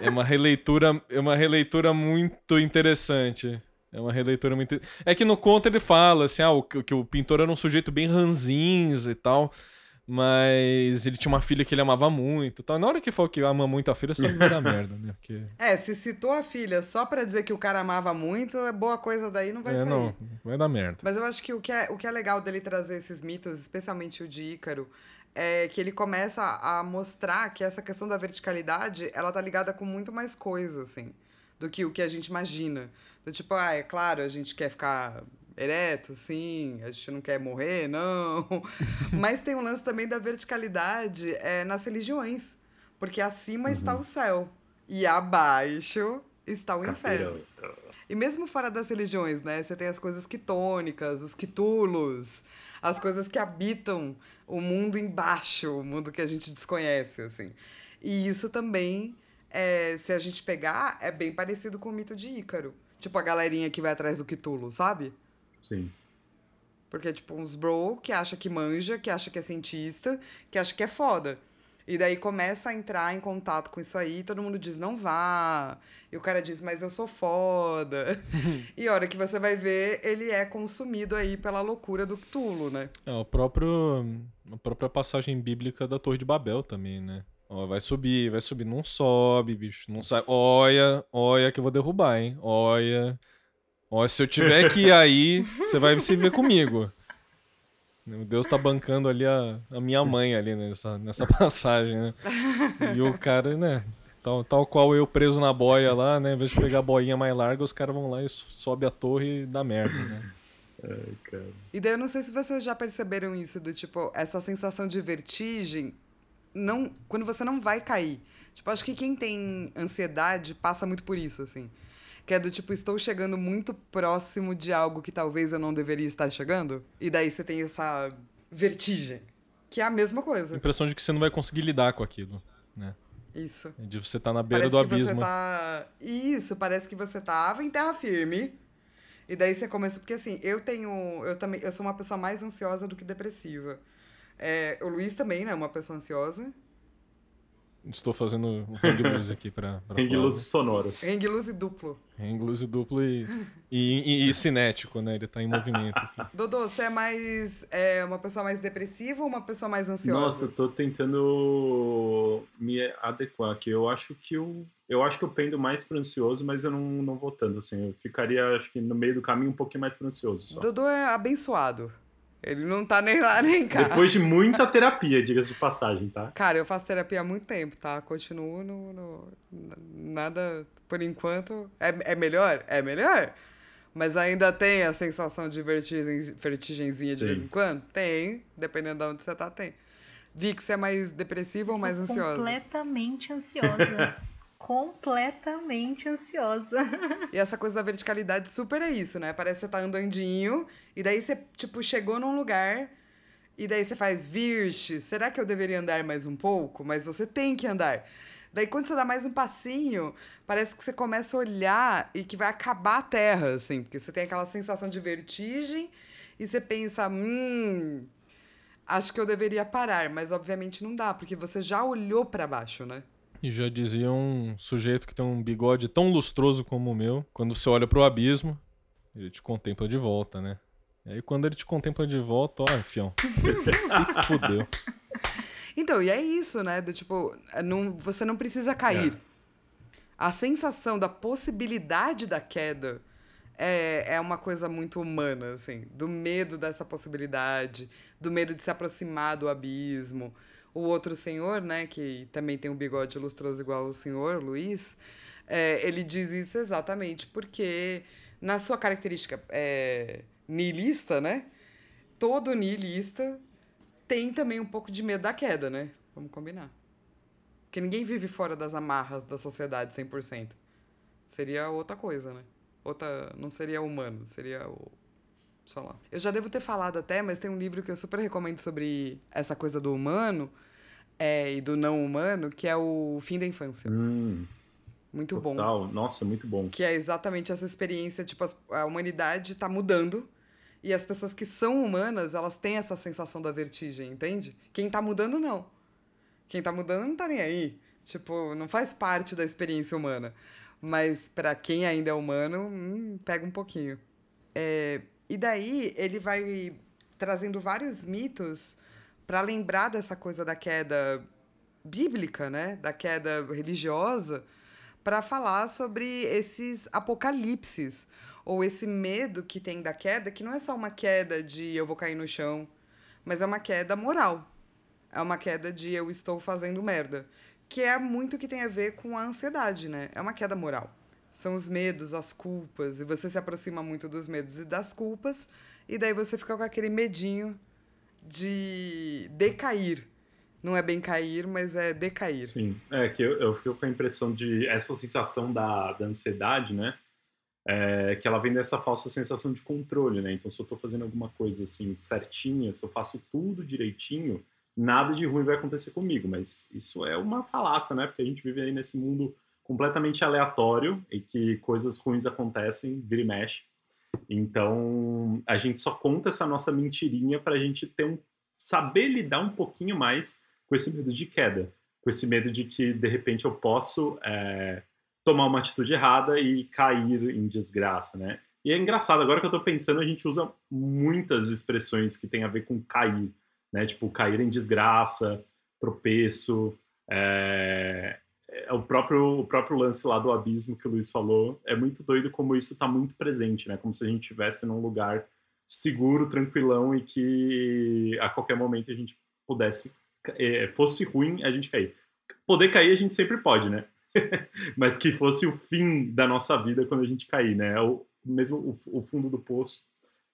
É uma releitura, é uma releitura muito interessante. É uma releitura muito. É que no conto ele fala assim, ah, o, que o pintor era um sujeito bem ranzinza e tal. Mas ele tinha uma filha que ele amava muito. Tal. Na hora que falou que ama muito a filha, sabe da merda, né? Porque... É, se citou a filha só pra dizer que o cara amava muito, é boa coisa daí não vai é, sair. Não, vai dar merda. Mas eu acho que o que, é, o que é legal dele trazer esses mitos, especialmente o de Ícaro, é que ele começa a mostrar que essa questão da verticalidade, ela tá ligada com muito mais coisa, assim, do que o que a gente imagina. Do tipo, ah, é claro, a gente quer ficar ereto, sim, a gente não quer morrer, não. [LAUGHS] Mas tem um lance também da verticalidade é, nas religiões. Porque acima uhum. está o céu e abaixo está o inferno. E mesmo fora das religiões, né? Você tem as coisas quitônicas, os quitulos, as coisas que habitam o mundo embaixo, o mundo que a gente desconhece, assim. E isso também, é, se a gente pegar, é bem parecido com o mito de Ícaro. Tipo a galerinha que vai atrás do quitulo, sabe? Sim. Porque é tipo uns bro que acha que manja, que acha que é cientista, que acha que é foda. E daí começa a entrar em contato com isso aí, todo mundo diz, não vá. E o cara diz, mas eu sou foda. [LAUGHS] e a hora que você vai ver, ele é consumido aí pela loucura do Cthulhu, né? É, o próprio. A própria passagem bíblica da Torre de Babel também, né? Ó, vai subir, vai subir. Não sobe, bicho. Não sai. Olha, olha que eu vou derrubar, hein? Olha. Olha, se eu tiver que ir aí, você vai se ver comigo. Deus tá bancando ali a, a minha mãe ali nessa, nessa [LAUGHS] passagem, né? E o cara, né? Tal, tal qual eu preso na boia lá, né? Em vez de pegar a boinha mais larga, os caras vão lá e sobe a torre e dá merda, né? Ai, cara. E daí eu não sei se vocês já perceberam isso, do tipo, essa sensação de vertigem, não, quando você não vai cair. Tipo, acho que quem tem ansiedade passa muito por isso, assim. Que é do tipo, estou chegando muito próximo de algo que talvez eu não deveria estar chegando. E daí você tem essa vertigem. Que é a mesma coisa. A impressão de que você não vai conseguir lidar com aquilo, né? Isso. De você estar tá na beira parece do abismo. Tá... Isso, parece que você tava em terra firme. E daí você começa. Porque assim, eu tenho. Eu também. Eu sou uma pessoa mais ansiosa do que depressiva. É, o Luiz também, né? Uma pessoa ansiosa. Estou fazendo um hang loose aqui para [LAUGHS] Hang loose sonoro. Hang loose duplo. Hang loose duplo e, e, e, e, cinético, né? Ele está em movimento. Aqui. [LAUGHS] Dodô, você é mais é, uma pessoa mais depressiva ou uma pessoa mais ansiosa? Nossa, eu tô tentando me adequar aqui. Eu acho que eu, eu acho que eu pendo mais para ansioso, mas eu não, não vou tanto, assim. Eu ficaria, acho que no meio do caminho um pouquinho mais para ansioso. Só. Dodô é abençoado. Ele não tá nem lá nem cá. Depois de muita terapia, diga-se de passagem, tá? Cara, eu faço terapia há muito tempo, tá? Continuo no. no nada. Por enquanto. É, é melhor? É melhor. Mas ainda tem a sensação de vertigem, vertigenzinha Sim. de vez em quando? Tem. Dependendo de onde você tá, tem. Vi que você é mais depressiva ou mais ansiosa? Completamente ansiosa. [LAUGHS] completamente ansiosa. [LAUGHS] E essa coisa da verticalidade super é isso, né? Parece que você tá andandinho, e daí você, tipo, chegou num lugar, e daí você faz, virte, será que eu deveria andar mais um pouco? Mas você tem que andar. Daí quando você dá mais um passinho, parece que você começa a olhar e que vai acabar a terra, assim, porque você tem aquela sensação de vertigem, e você pensa, hum, acho que eu deveria parar, mas obviamente não dá, porque você já olhou para baixo, né? E já dizia um sujeito que tem um bigode tão lustroso como o meu, quando você olha pro abismo, ele te contempla de volta, né? E aí quando ele te contempla de volta, ó, fião, você se [LAUGHS] fudeu. Então, e é isso, né? Do tipo, não, você não precisa cair. É. A sensação da possibilidade da queda é, é uma coisa muito humana, assim. Do medo dessa possibilidade, do medo de se aproximar do abismo o outro senhor, né, que também tem um bigode lustroso igual o senhor, Luiz, é, ele diz isso exatamente porque, na sua característica é, niilista, né, todo niilista tem também um pouco de medo da queda, né? Vamos combinar. Porque ninguém vive fora das amarras da sociedade 100%. Seria outra coisa, né? Outra, não seria humano, seria sei lá. Eu já devo ter falado até, mas tem um livro que eu super recomendo sobre essa coisa do humano é, e do não humano, que é o Fim da Infância. Hum, muito total. bom. Nossa, muito bom. Que é exatamente essa experiência, tipo, a humanidade está mudando e as pessoas que são humanas, elas têm essa sensação da vertigem, entende? Quem está mudando, não. Quem está mudando não está nem aí. Tipo, não faz parte da experiência humana. Mas para quem ainda é humano, hum, pega um pouquinho. É, e daí ele vai trazendo vários mitos para lembrar dessa coisa da queda bíblica, né? Da queda religiosa, para falar sobre esses apocalipses ou esse medo que tem da queda, que não é só uma queda de eu vou cair no chão, mas é uma queda moral. É uma queda de eu estou fazendo merda, que é muito que tem a ver com a ansiedade, né? É uma queda moral. São os medos, as culpas. E você se aproxima muito dos medos e das culpas. E daí você fica com aquele medinho de decair. Não é bem cair, mas é decair. Sim, é que eu, eu fico com a impressão de essa sensação da, da ansiedade, né? É, que ela vem dessa falsa sensação de controle, né? Então, se eu tô fazendo alguma coisa assim certinha, se eu faço tudo direitinho, nada de ruim vai acontecer comigo. Mas isso é uma falácia, né? Porque a gente vive aí nesse mundo completamente aleatório e que coisas ruins acontecem, vira e mexe. Então, a gente só conta essa nossa mentirinha para a gente ter um saber lidar um pouquinho mais com esse medo de queda, com esse medo de que de repente eu posso é, tomar uma atitude errada e cair em desgraça, né? E é engraçado, agora que eu tô pensando, a gente usa muitas expressões que tem a ver com cair, né? Tipo, cair em desgraça, tropeço, é, é o próprio, o próprio lance lá do abismo que o Luiz falou. É muito doido como isso está muito presente, né? Como se a gente estivesse num lugar seguro, tranquilão e que a qualquer momento a gente pudesse, é, fosse ruim a gente cair. Poder cair a gente sempre pode, né? [LAUGHS] Mas que fosse o fim da nossa vida quando a gente cair, né? O, mesmo o, o fundo do poço.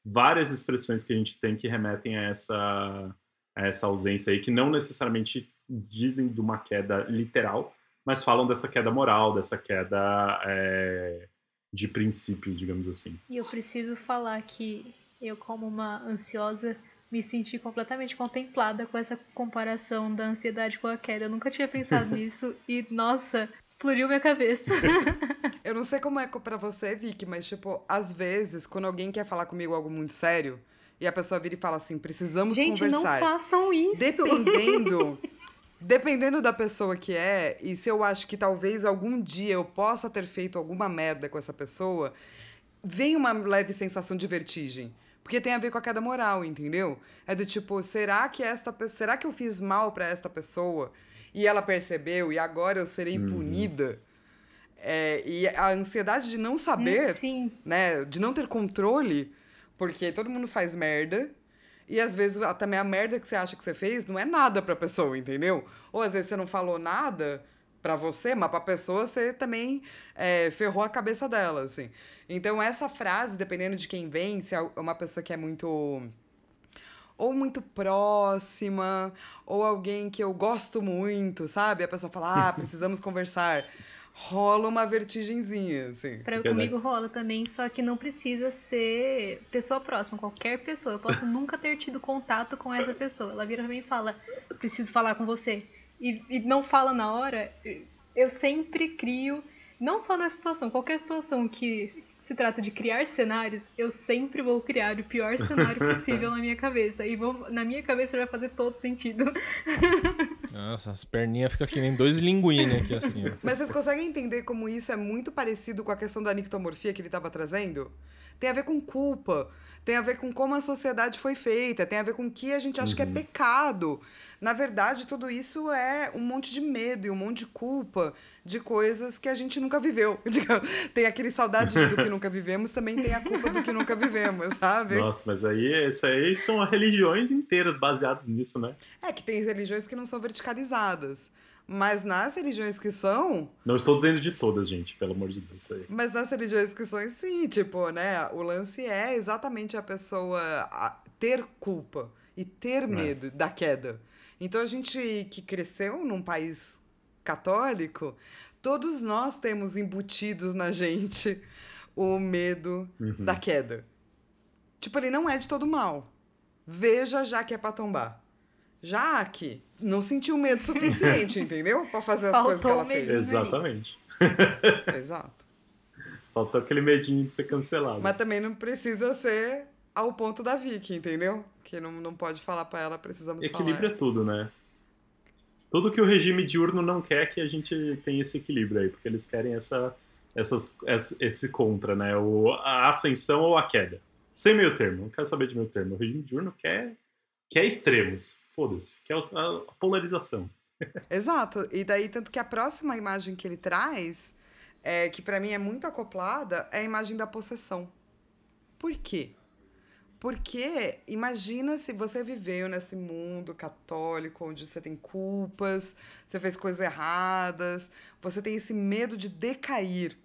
Várias expressões que a gente tem que remetem a essa, a essa ausência aí, que não necessariamente dizem de uma queda literal, mas falam dessa queda moral, dessa queda é, de princípios, digamos assim. E eu preciso falar que eu, como uma ansiosa, me senti completamente contemplada com essa comparação da ansiedade com a queda. Eu nunca tinha pensado [LAUGHS] nisso e, nossa, explodiu minha cabeça. [LAUGHS] eu não sei como é para você, Vicky, mas, tipo, às vezes, quando alguém quer falar comigo algo muito sério, e a pessoa vira e fala assim, precisamos Gente, conversar. Gente, não façam isso! Dependendo [LAUGHS] Dependendo da pessoa que é, e se eu acho que talvez algum dia eu possa ter feito alguma merda com essa pessoa, vem uma leve sensação de vertigem. Porque tem a ver com a queda moral, entendeu? É do tipo, será que esta será que eu fiz mal para esta pessoa e ela percebeu e agora eu serei uhum. punida? É, e a ansiedade de não saber, hum, né, de não ter controle, porque todo mundo faz merda e às vezes também a merda que você acha que você fez não é nada pra pessoa, entendeu? Ou às vezes você não falou nada para você, mas pra pessoa você também é, ferrou a cabeça dela, assim. Então essa frase, dependendo de quem vem, se é uma pessoa que é muito ou muito próxima, ou alguém que eu gosto muito, sabe? A pessoa fala, ah, precisamos conversar rola uma vertigenzinha, assim. Pra, comigo rola também, só que não precisa ser pessoa próxima, qualquer pessoa. Eu posso nunca ter tido contato com essa pessoa. Ela vira pra mim e fala, preciso falar com você. E, e não fala na hora, eu sempre crio, não só na situação, qualquer situação que se trata de criar cenários, eu sempre vou criar o pior cenário [LAUGHS] possível na minha cabeça. E vou, na minha cabeça vai fazer todo sentido. [LAUGHS] Nossa, as perninhas ficam que nem dois linguinhos aqui assim. Ó. Mas vocês conseguem entender como isso é muito parecido com a questão da nictomorfia que ele estava trazendo? Tem a ver com culpa tem a ver com como a sociedade foi feita, tem a ver com o que a gente acha uhum. que é uhum. pecado. Na verdade, tudo isso é um monte de medo e um monte de culpa de coisas que a gente nunca viveu. [LAUGHS] tem aquele saudade do que nunca vivemos, também tem a culpa do que nunca vivemos, sabe? Nossa, mas aí, isso aí são religiões inteiras baseadas nisso, né? É que tem religiões que não são verticalizadas. Mas nas religiões que são. Não estou dizendo de todas, gente, pelo amor de Deus. Aí. Mas nas religiões que são, sim, tipo, né? O lance é exatamente a pessoa ter culpa e ter é. medo é. da queda. Então a gente que cresceu num país católico, todos nós temos embutidos na gente o medo uhum. da queda. Tipo, ele não é de todo mal. Veja já que é pra tombar. Já que não sentiu medo suficiente, [LAUGHS] entendeu? Pra fazer as Faltou coisas que ela fez. Exatamente. [LAUGHS] Exato. Faltou aquele medinho de ser cancelado. Mas também não precisa ser ao ponto da Vicky, entendeu? Que não, não pode falar para ela, precisamos Equilíbrio falar. é tudo, né? Tudo que o regime diurno não quer que a gente tenha esse equilíbrio aí, porque eles querem essa, essas, esse contra, né? O, a ascensão ou a queda. Sem meio termo, não quero saber de meio termo. O regime diurno quer, quer extremos foda-se, que é a polarização. [LAUGHS] Exato. E daí, tanto que a próxima imagem que ele traz, é, que para mim é muito acoplada, é a imagem da possessão. Por quê? Porque imagina se você viveu nesse mundo católico onde você tem culpas, você fez coisas erradas, você tem esse medo de decair.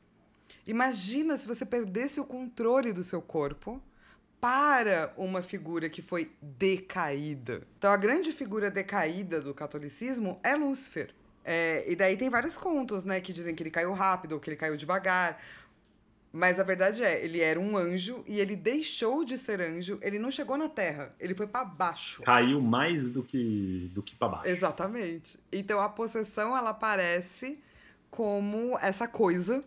Imagina se você perdesse o controle do seu corpo para uma figura que foi decaída. Então, a grande figura decaída do catolicismo é Lúcifer. É, e daí tem vários contos, né, que dizem que ele caiu rápido ou que ele caiu devagar. Mas a verdade é, ele era um anjo e ele deixou de ser anjo, ele não chegou na terra, ele foi para baixo. Caiu mais do que do que para baixo. Exatamente. Então a possessão ela aparece como essa coisa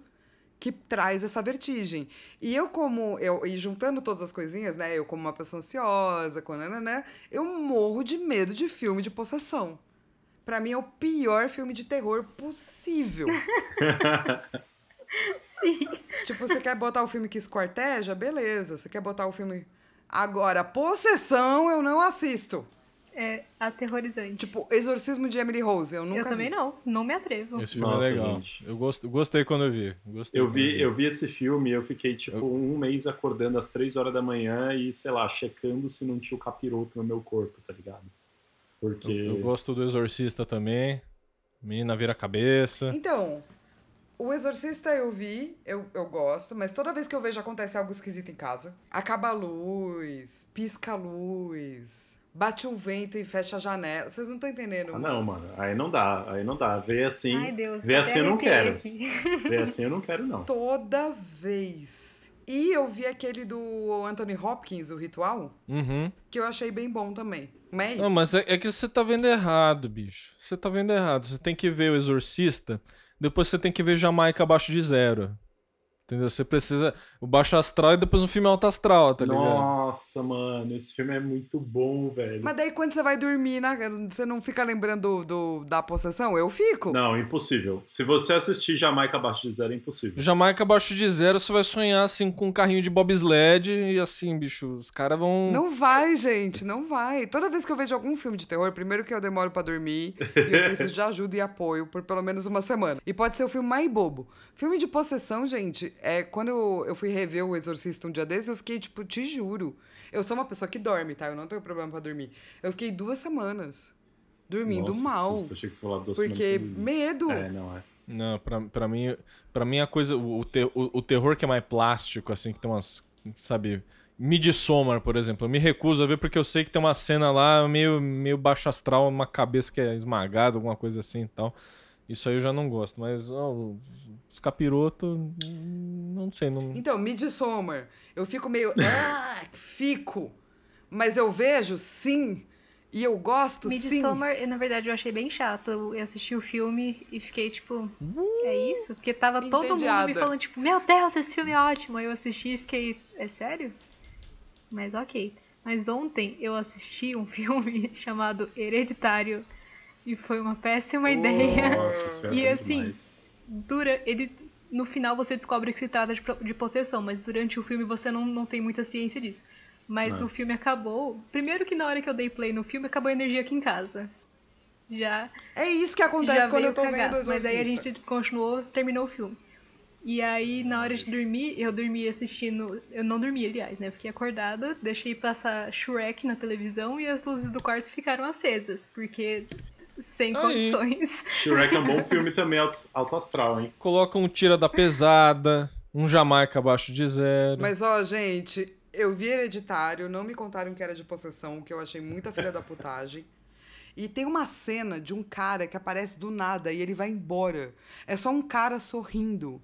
que traz essa vertigem. E eu como eu e juntando todas as coisinhas, né, eu como uma pessoa ansiosa, com né, eu morro de medo de filme de possessão. Para mim é o pior filme de terror possível. [LAUGHS] Sim. Tipo, você quer botar o filme que esquarteja? Beleza. Você quer botar o filme. Agora, possessão eu não assisto. É aterrorizante. Tipo, Exorcismo de Emily Rose, eu nunca eu também vi. não, não me atrevo. Esse filme Nossa, é legal. gente. Eu gosto, gostei quando eu vi. Gostei Eu quando vi, eu vi esse filme e eu fiquei, tipo, Eu- um mês acordando às três horas da manhã e, sei lá, checando se não tinha o capiroto no meu corpo, tá ligado? Porque. Eu, eu gosto do Exorcista também. Menina vira a cabeça. Então, o Exorcista eu vi, eu, eu gosto, mas toda vez que eu vejo acontece algo esquisito em casa. Acaba a luz, pisca a luz, bate um vento e fecha a janela. Vocês não estão entendendo. Ah, não, mano. Aí não dá, aí não dá. Ver assim. Ai, Deus. ver até assim eu não quero. Ver assim eu não quero, não. [LAUGHS] Toda vez. E eu vi aquele do Anthony Hopkins, o Ritual, Uhum. que eu achei bem bom também. Mas é. Não, mas é, é que você tá vendo errado, bicho. Você tá vendo errado. Você tem que ver o Exorcista, depois você tem que ver Jamaica abaixo de zero. Entendeu? Você precisa. O baixo astral e depois um filme alto astral, tá ligado? Nossa, mano, esse filme é muito bom, velho. Mas daí quando você vai dormir, né, você não fica lembrando do, do- da possessão? Eu fico. Não, impossível. Se você assistir Jamaica abaixo de zero, é impossível. Jamaica abaixo de zero, você vai sonhar assim com um carrinho de bobsled e assim, bicho, os caras vão. Não vai, gente, não vai. Toda vez que eu vejo algum filme de terror, primeiro que eu demoro pra dormir e eu preciso de [LAUGHS] ajuda e apoio por pelo menos uma semana. E pode ser o filme mais bobo. Filme de possessão, gente, é quando eu, eu fui rever o Exorcista um dia desses, eu fiquei tipo, te juro. Eu sou uma pessoa que dorme, tá? Eu não tenho problema pra dormir. Eu fiquei duas semanas dormindo Nossa, que mal. susto, Achei que você falava duas semanas Porque sem dormir. medo. É, não, é. Não, pra, pra mim, pra mim a coisa, o, o, te- o- o terror que é mais plástico, assim, que tem umas, sabe, Midsommar, por exemplo, eu me recuso a ver porque eu sei que tem uma cena lá meio, meio baixo astral, uma cabeça que é esmagada, alguma coisa assim e tal. Isso aí eu já não gosto, mas ó, os capirotos, não sei, não... Então, Midsommar, eu fico meio. [LAUGHS] ah, fico. Mas eu vejo, sim. E eu gosto, sim. Midsommar, na verdade, eu achei bem chato. Eu assisti o filme e fiquei tipo, é isso? Porque tava todo mundo me falando, tipo, meu Deus, esse filme é ótimo. Aí eu assisti e fiquei, é sério? Mas ok. Mas ontem eu assisti um [LAUGHS] filme chamado Hereditário. E foi uma péssima ideia. Nossa, E é assim, demais. Dura, eles, no final você descobre que se trata de, de possessão, mas durante o filme você não, não tem muita ciência disso. Mas É. o filme acabou. Primeiro que na hora que eu dei play no filme, acabou a energia aqui em casa. Já, É isso que acontece quando eu tô cagar. vendo o. Mas aí a gente continuou, terminou o filme. E aí, na hora de dormir, eu dormi assistindo. Eu não dormi, aliás, né? Fiquei acordada, deixei passar Shrek na televisão e as luzes do quarto ficaram acesas, porque sem Aí. condições. Shrek é um bom filme também, alto, alto astral, hein? Coloca um tira da pesada, um Jamaica abaixo de zero. Mas, ó, gente, eu vi Hereditário, não me contaram que era de possessão, que eu achei muita filha da putagem. E tem uma cena de um cara que aparece do nada e ele vai embora. É só um cara sorrindo.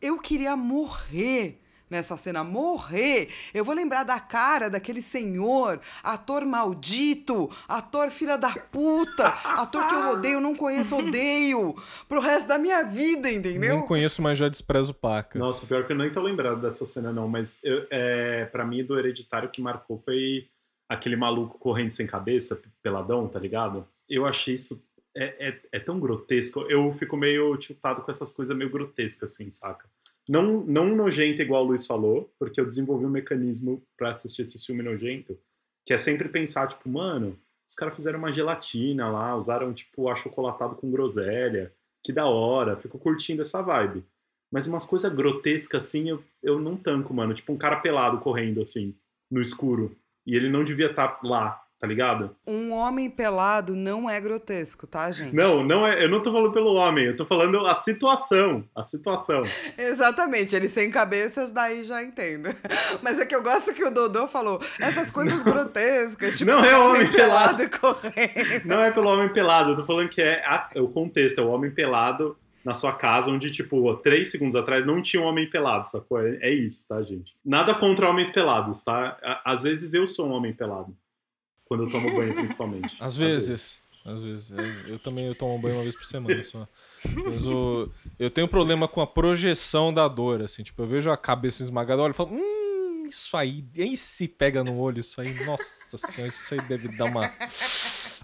Eu queria morrer nessa cena, morrer. Eu vou lembrar da cara daquele senhor, ator maldito, ator filha da puta, ator que eu odeio, não conheço, odeio, pro resto da minha vida, entendeu? Nem conheço, mas já desprezo pacas. Nossa, pior que eu nem tô lembrado dessa cena, não. Mas eu, é, pra mim, do Hereditário, que marcou foi aquele maluco correndo sem cabeça, peladão, tá ligado? Eu achei isso. É, é, é tão grotesco. Eu fico meio tiltado com essas coisas meio grotescas, assim, saca? Não, não nojento igual o Luiz falou, porque eu desenvolvi um mecanismo pra assistir esse filme nojento, que é sempre pensar, tipo, mano, os caras fizeram uma gelatina lá, usaram, tipo, achocolatado com groselha, que da hora, fico curtindo essa vibe. Mas umas coisas grotescas assim, eu, eu não tanco, mano. Tipo um cara pelado correndo assim, no escuro. E ele não devia estar lá, tá ligado? Um homem pelado não é grotesco, tá, gente? Não, não é, eu não tô falando pelo homem, eu tô falando a situação, a situação. [LAUGHS] Exatamente, ele sem cabeças, daí já entendo. [LAUGHS] Mas é que eu gosto que o Dodô falou, essas coisas grotescas, tipo, Não é um homem pelado correndo. Não é pelo homem pelado, eu tô falando que é a- o contexto, é o homem pelado na sua casa, onde, tipo, três segundos atrás não tinha um homem pelado, sacou? É, é isso, tá, gente? Nada contra homens pelados, tá? Às vezes eu sou um homem pelado. Quando eu tomo banho, principalmente. Às vezes. Às vezes. Eu, eu também eu tomo banho uma vez por semana só. Mas o, eu tenho problema com a projeção da dor, assim. Tipo, eu vejo a cabeça esmagada, olho e falo, hum, isso aí, aí se pega no olho, isso aí, nossa senhora, isso aí deve dar uma.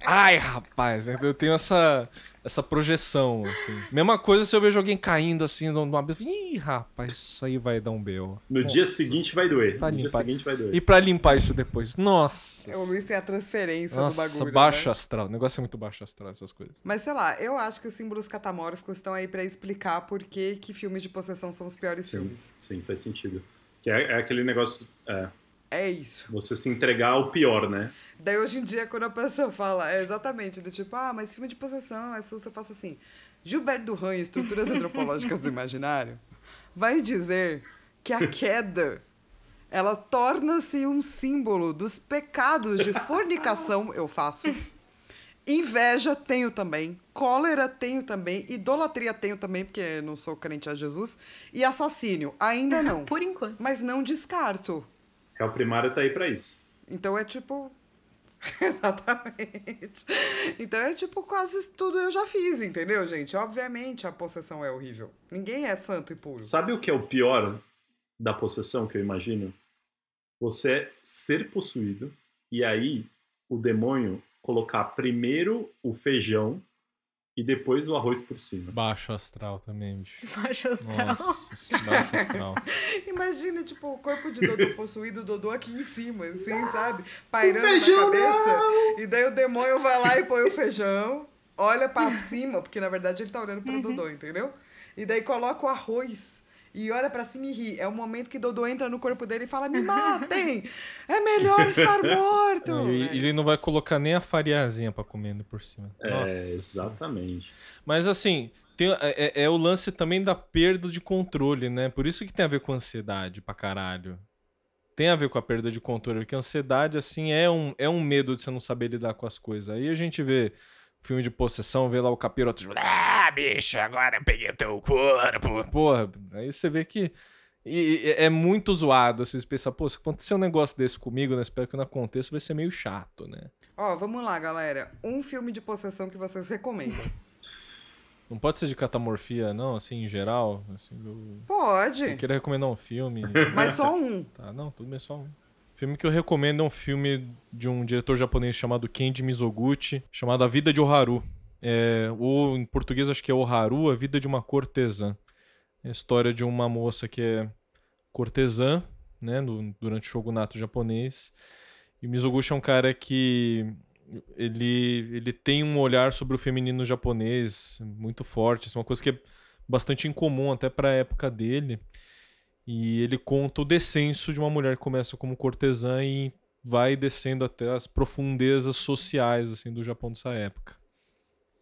Ai, rapaz, eu tenho essa, essa projeção, assim. Mesma coisa se eu vejo alguém caindo assim numa. Ih, rapaz, isso aí vai dar um belo. No dia seguinte vai doer. Pra no dia limpar. seguinte vai doer. E pra limpar isso depois? Nossa. O Luiz tem a transferência Nossa, do bagulho. baixo né? astral. O negócio é muito baixo astral, essas coisas. Mas sei lá, eu acho que os símbolos catamórficos estão aí pra explicar por que, que filmes de possessão são os piores Sim, filmes. sim, faz sentido. Que é, é aquele negócio, é, É isso. você se entregar ao pior, né? Daí hoje em dia, quando a pessoa fala, é exatamente do tipo, ah, mas filme de possessão é susto, eu faço assim. Gilberto Duran, em Estruturas Antropológicas do Imaginário, vai dizer que a queda ela torna-se um símbolo dos pecados de fornicação, eu faço. Inveja tenho também, cólera tenho também, idolatria tenho também, porque não sou crente a Jesus, e assassínio, ainda não. [LAUGHS] Por enquanto. Mas não descarto. Réu primário tá aí pra isso. Então é tipo. [LAUGHS] Exatamente. Então é tipo, quase tudo eu já fiz, entendeu, gente? Obviamente a possessão é horrível. Ninguém é santo e puro. Sabe o que é o pior da possessão que eu imagino? Você ser possuído e aí o demônio colocar primeiro o feijão e depois o arroz por cima. Baixo astral também, bicho. Baixo astral. Nossa, baixo astral. [LAUGHS] Imagina, tipo, o corpo de Dodô possuído, o Dodô aqui em cima, assim, sabe? Pairando na feijão cabeça. E daí o demônio vai lá e põe o feijão, olha pra cima, porque na verdade ele tá olhando pro Dodô, entendeu? E daí coloca o arroz. E olha pra cima e ri. É o momento que Dodô entra no corpo dele e fala: Me matem! É melhor [LAUGHS] estar morto! E Né? ele não vai colocar nem a fariazinha pra comendo por cima. É, Nossa. exatamente. Mas assim, tem, é, é o lance também da perda de controle, né? Por isso que tem a ver com ansiedade pra caralho. Tem a ver com a perda de controle, porque a ansiedade, assim, é um, é um medo de você não saber lidar com as coisas. Aí a gente vê filme de possessão, vê lá o capiroto, tipo, ah, bicho, agora eu peguei o teu corpo. Porra, aí você vê que e- é muito zoado. Assim, você pensa, pô, se acontecer um negócio desse comigo, né? Espero que não aconteça, vai ser meio chato, né? Ó, vamos lá, galera. Um filme de possessão que vocês recomendam. Não pode ser de catamorfia, não, assim, em geral. Assim, eu, eu Pode, queria recomendar um filme. mas só um. Tá, não, tudo bem, só um. Filme que eu recomendo é um filme de um diretor japonês chamado Kenji Mizoguchi, chamado A Vida de Oharu. É, ou em português acho que é Oharu, A Vida de uma Cortesã. É a história de uma moça que é cortesã, né, no- durante o shogunato japonês. E Mizoguchi é um cara que ele, ele tem um olhar sobre o feminino japonês muito forte, assim, uma coisa que é bastante incomum até para a época dele. E ele conta o descenso de uma mulher que começa como cortesã e vai descendo até as profundezas sociais assim do Japão dessa época.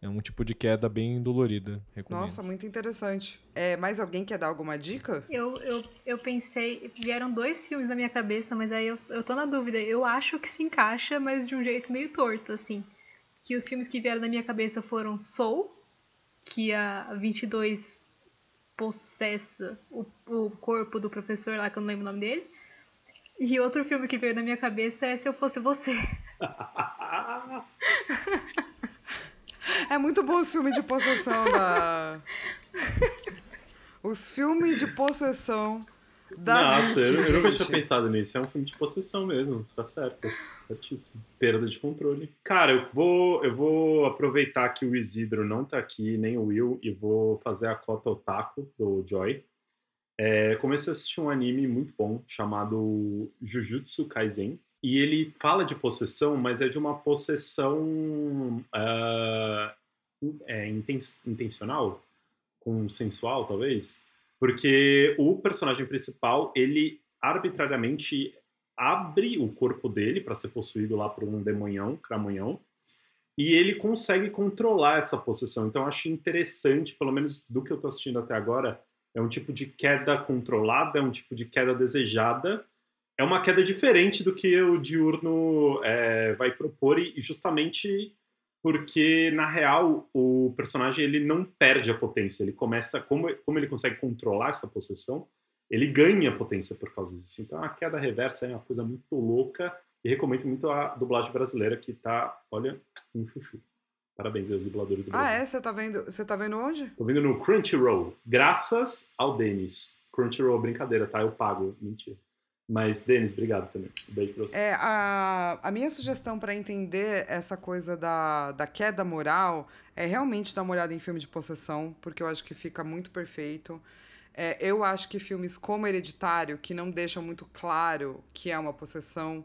É um tipo de queda bem dolorida, recomendo. Nossa, muito interessante. É, mais alguém quer dar alguma dica? Eu, eu, eu pensei, vieram dois filmes na minha cabeça, mas aí eu, eu tô na dúvida. Eu acho que se encaixa, mas de um jeito meio torto, assim. Que os filmes que vieram na minha cabeça foram Soul, que a 22 possessa o, o corpo do professor lá, que eu não lembro o nome dele. E outro filme que veio na minha cabeça é Se Eu Fosse Você. [LAUGHS] É muito bom os filmes de possessão da. Os filmes de possessão da Nossa, Vicky, eu, eu nunca tinha pensado nisso. É um filme de possessão mesmo. Tá certo. Certíssimo. Perda de controle. Cara, eu vou, eu vou aproveitar que o Isidro não tá aqui, nem o Will, e vou fazer a cota otaku do Joy. É, comecei a assistir um anime muito bom chamado Jujutsu Kaisen. E ele fala de possessão, mas é de uma possessão in- é, inten- intencional, com sensual, talvez. Porque o personagem principal, ele arbitrariamente abre o corpo dele para ser possuído lá por um demonhão, cramunhão, e ele consegue controlar essa possessão. Então, acho interessante, pelo menos do que eu estou assistindo até agora, é um tipo de queda controlada, é um tipo de queda desejada. É uma queda diferente do que o Diurno é, vai propor, e justamente porque, na real, o personagem ele não perde a potência. Ele começa, como, como ele consegue controlar essa possessão, ele ganha potência por causa disso. Então, a queda reversa é uma coisa muito louca e recomendo muito a dublagem brasileira que tá, olha, um chuchu. Parabéns aos dubladores do Brasil. Ah, é? Você tá vendo, você tá vendo onde? Tô vendo no Crunchyroll. Graças ao Denis. Crunchyroll, brincadeira, tá? Eu pago. Mentira. Mas, Denis, obrigado também. Um beijo pra você. É, a, a minha sugestão para entender essa coisa da, da queda moral é realmente dar uma olhada em filme de possessão, porque eu acho que fica muito perfeito. É, eu acho que filmes como Hereditário, que não deixam muito claro que é uma possessão,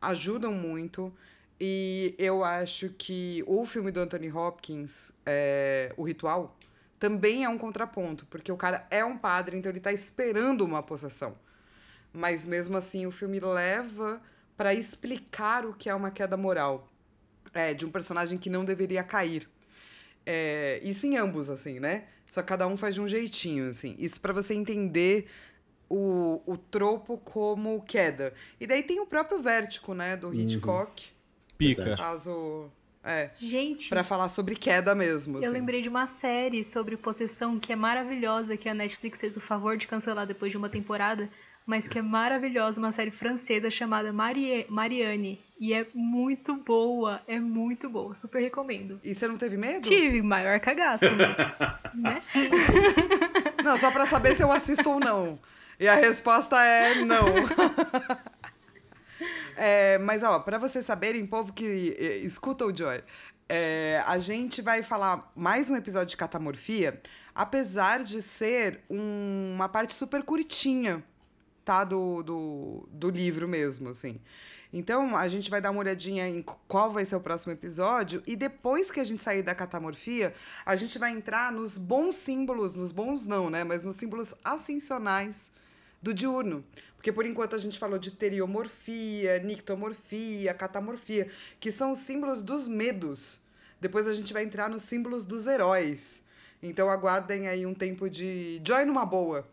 ajudam muito. E eu acho que o filme do Anthony Hopkins, é, O Ritual, também é um contraponto, porque o cara é um padre, então ele tá esperando uma possessão. Mas mesmo assim, o filme leva para explicar o que é uma queda moral é, de um personagem que não deveria cair. É, isso em ambos, assim, né? Só cada um faz de um jeitinho, assim. Isso para você entender o, o tropo como queda. E daí tem o próprio Vértigo, né, do Hitchcock. Uhum. Pica. Caso. É. Gente. Pra falar sobre queda mesmo. Eu assim. lembrei de uma série sobre possessão que é maravilhosa, que a Netflix fez o favor de cancelar depois de uma temporada, mas que é maravilhosa, uma série francesa chamada Marie... Marianne. E é muito boa, é muito boa, super recomendo. E você não teve medo? Tive, maior cagaço, mas. [LAUGHS] né? [LAUGHS] Não, só pra saber se eu assisto ou não. E a resposta é não. [LAUGHS] É, mas, ó, pra vocês saberem, povo que escuta o Joy, é, a gente vai falar mais um episódio de catamorfia, apesar de ser um- uma parte super curtinha, tá? Do, do, do livro mesmo, assim. Então, a gente vai dar uma olhadinha em qual vai ser o próximo episódio, e depois que a gente sair da catamorfia, a gente vai entrar nos bons símbolos, nos bons não, né? Mas nos símbolos ascensionais do diurno. Porque por enquanto a gente falou de teriomorfia, nictomorfia, catamorfia, que são os símbolos dos medos. Depois a gente vai entrar nos símbolos dos heróis. Então aguardem aí um tempo de joy numa boa.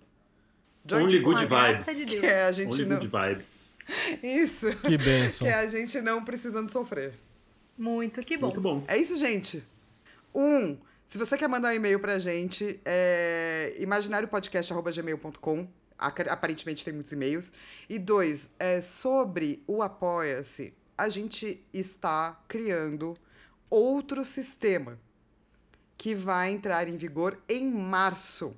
Joy Only de good vibes. de que é a gente Only não. good vibes. [LAUGHS] Isso. Que bênção. Que é a gente não precisando sofrer. Muito que bom. Muito bom. É isso, gente. Um, se você quer mandar um e-mail pra gente, é imaginariopodcast.gmail.com. Aparentemente tem muitos e-mails. E dois, é sobre o Apoia-se, a gente está criando outro sistema que vai entrar em vigor em março.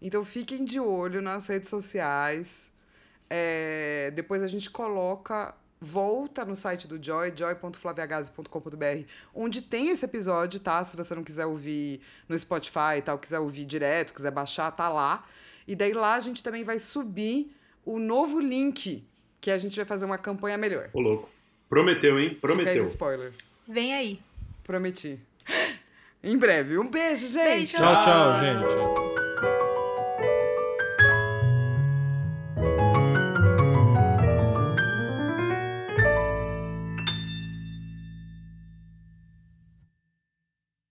Então fiquem de olho nas redes sociais. É, depois a gente coloca, volta no site do Joy, joy.flaviagase.com.br, onde tem esse episódio, tá? Se você não quiser ouvir no Spotify e tal, quiser ouvir direto, quiser baixar, tá lá. E daí lá a gente também vai subir o novo link, que a gente vai fazer uma campanha melhor. Ô, louco. Prometeu, hein? Fica aí Prometeu. spoiler. Vem aí. Prometi. [LAUGHS] Em breve. Um beijo, gente! Beijo. Tchau, tchau, gente.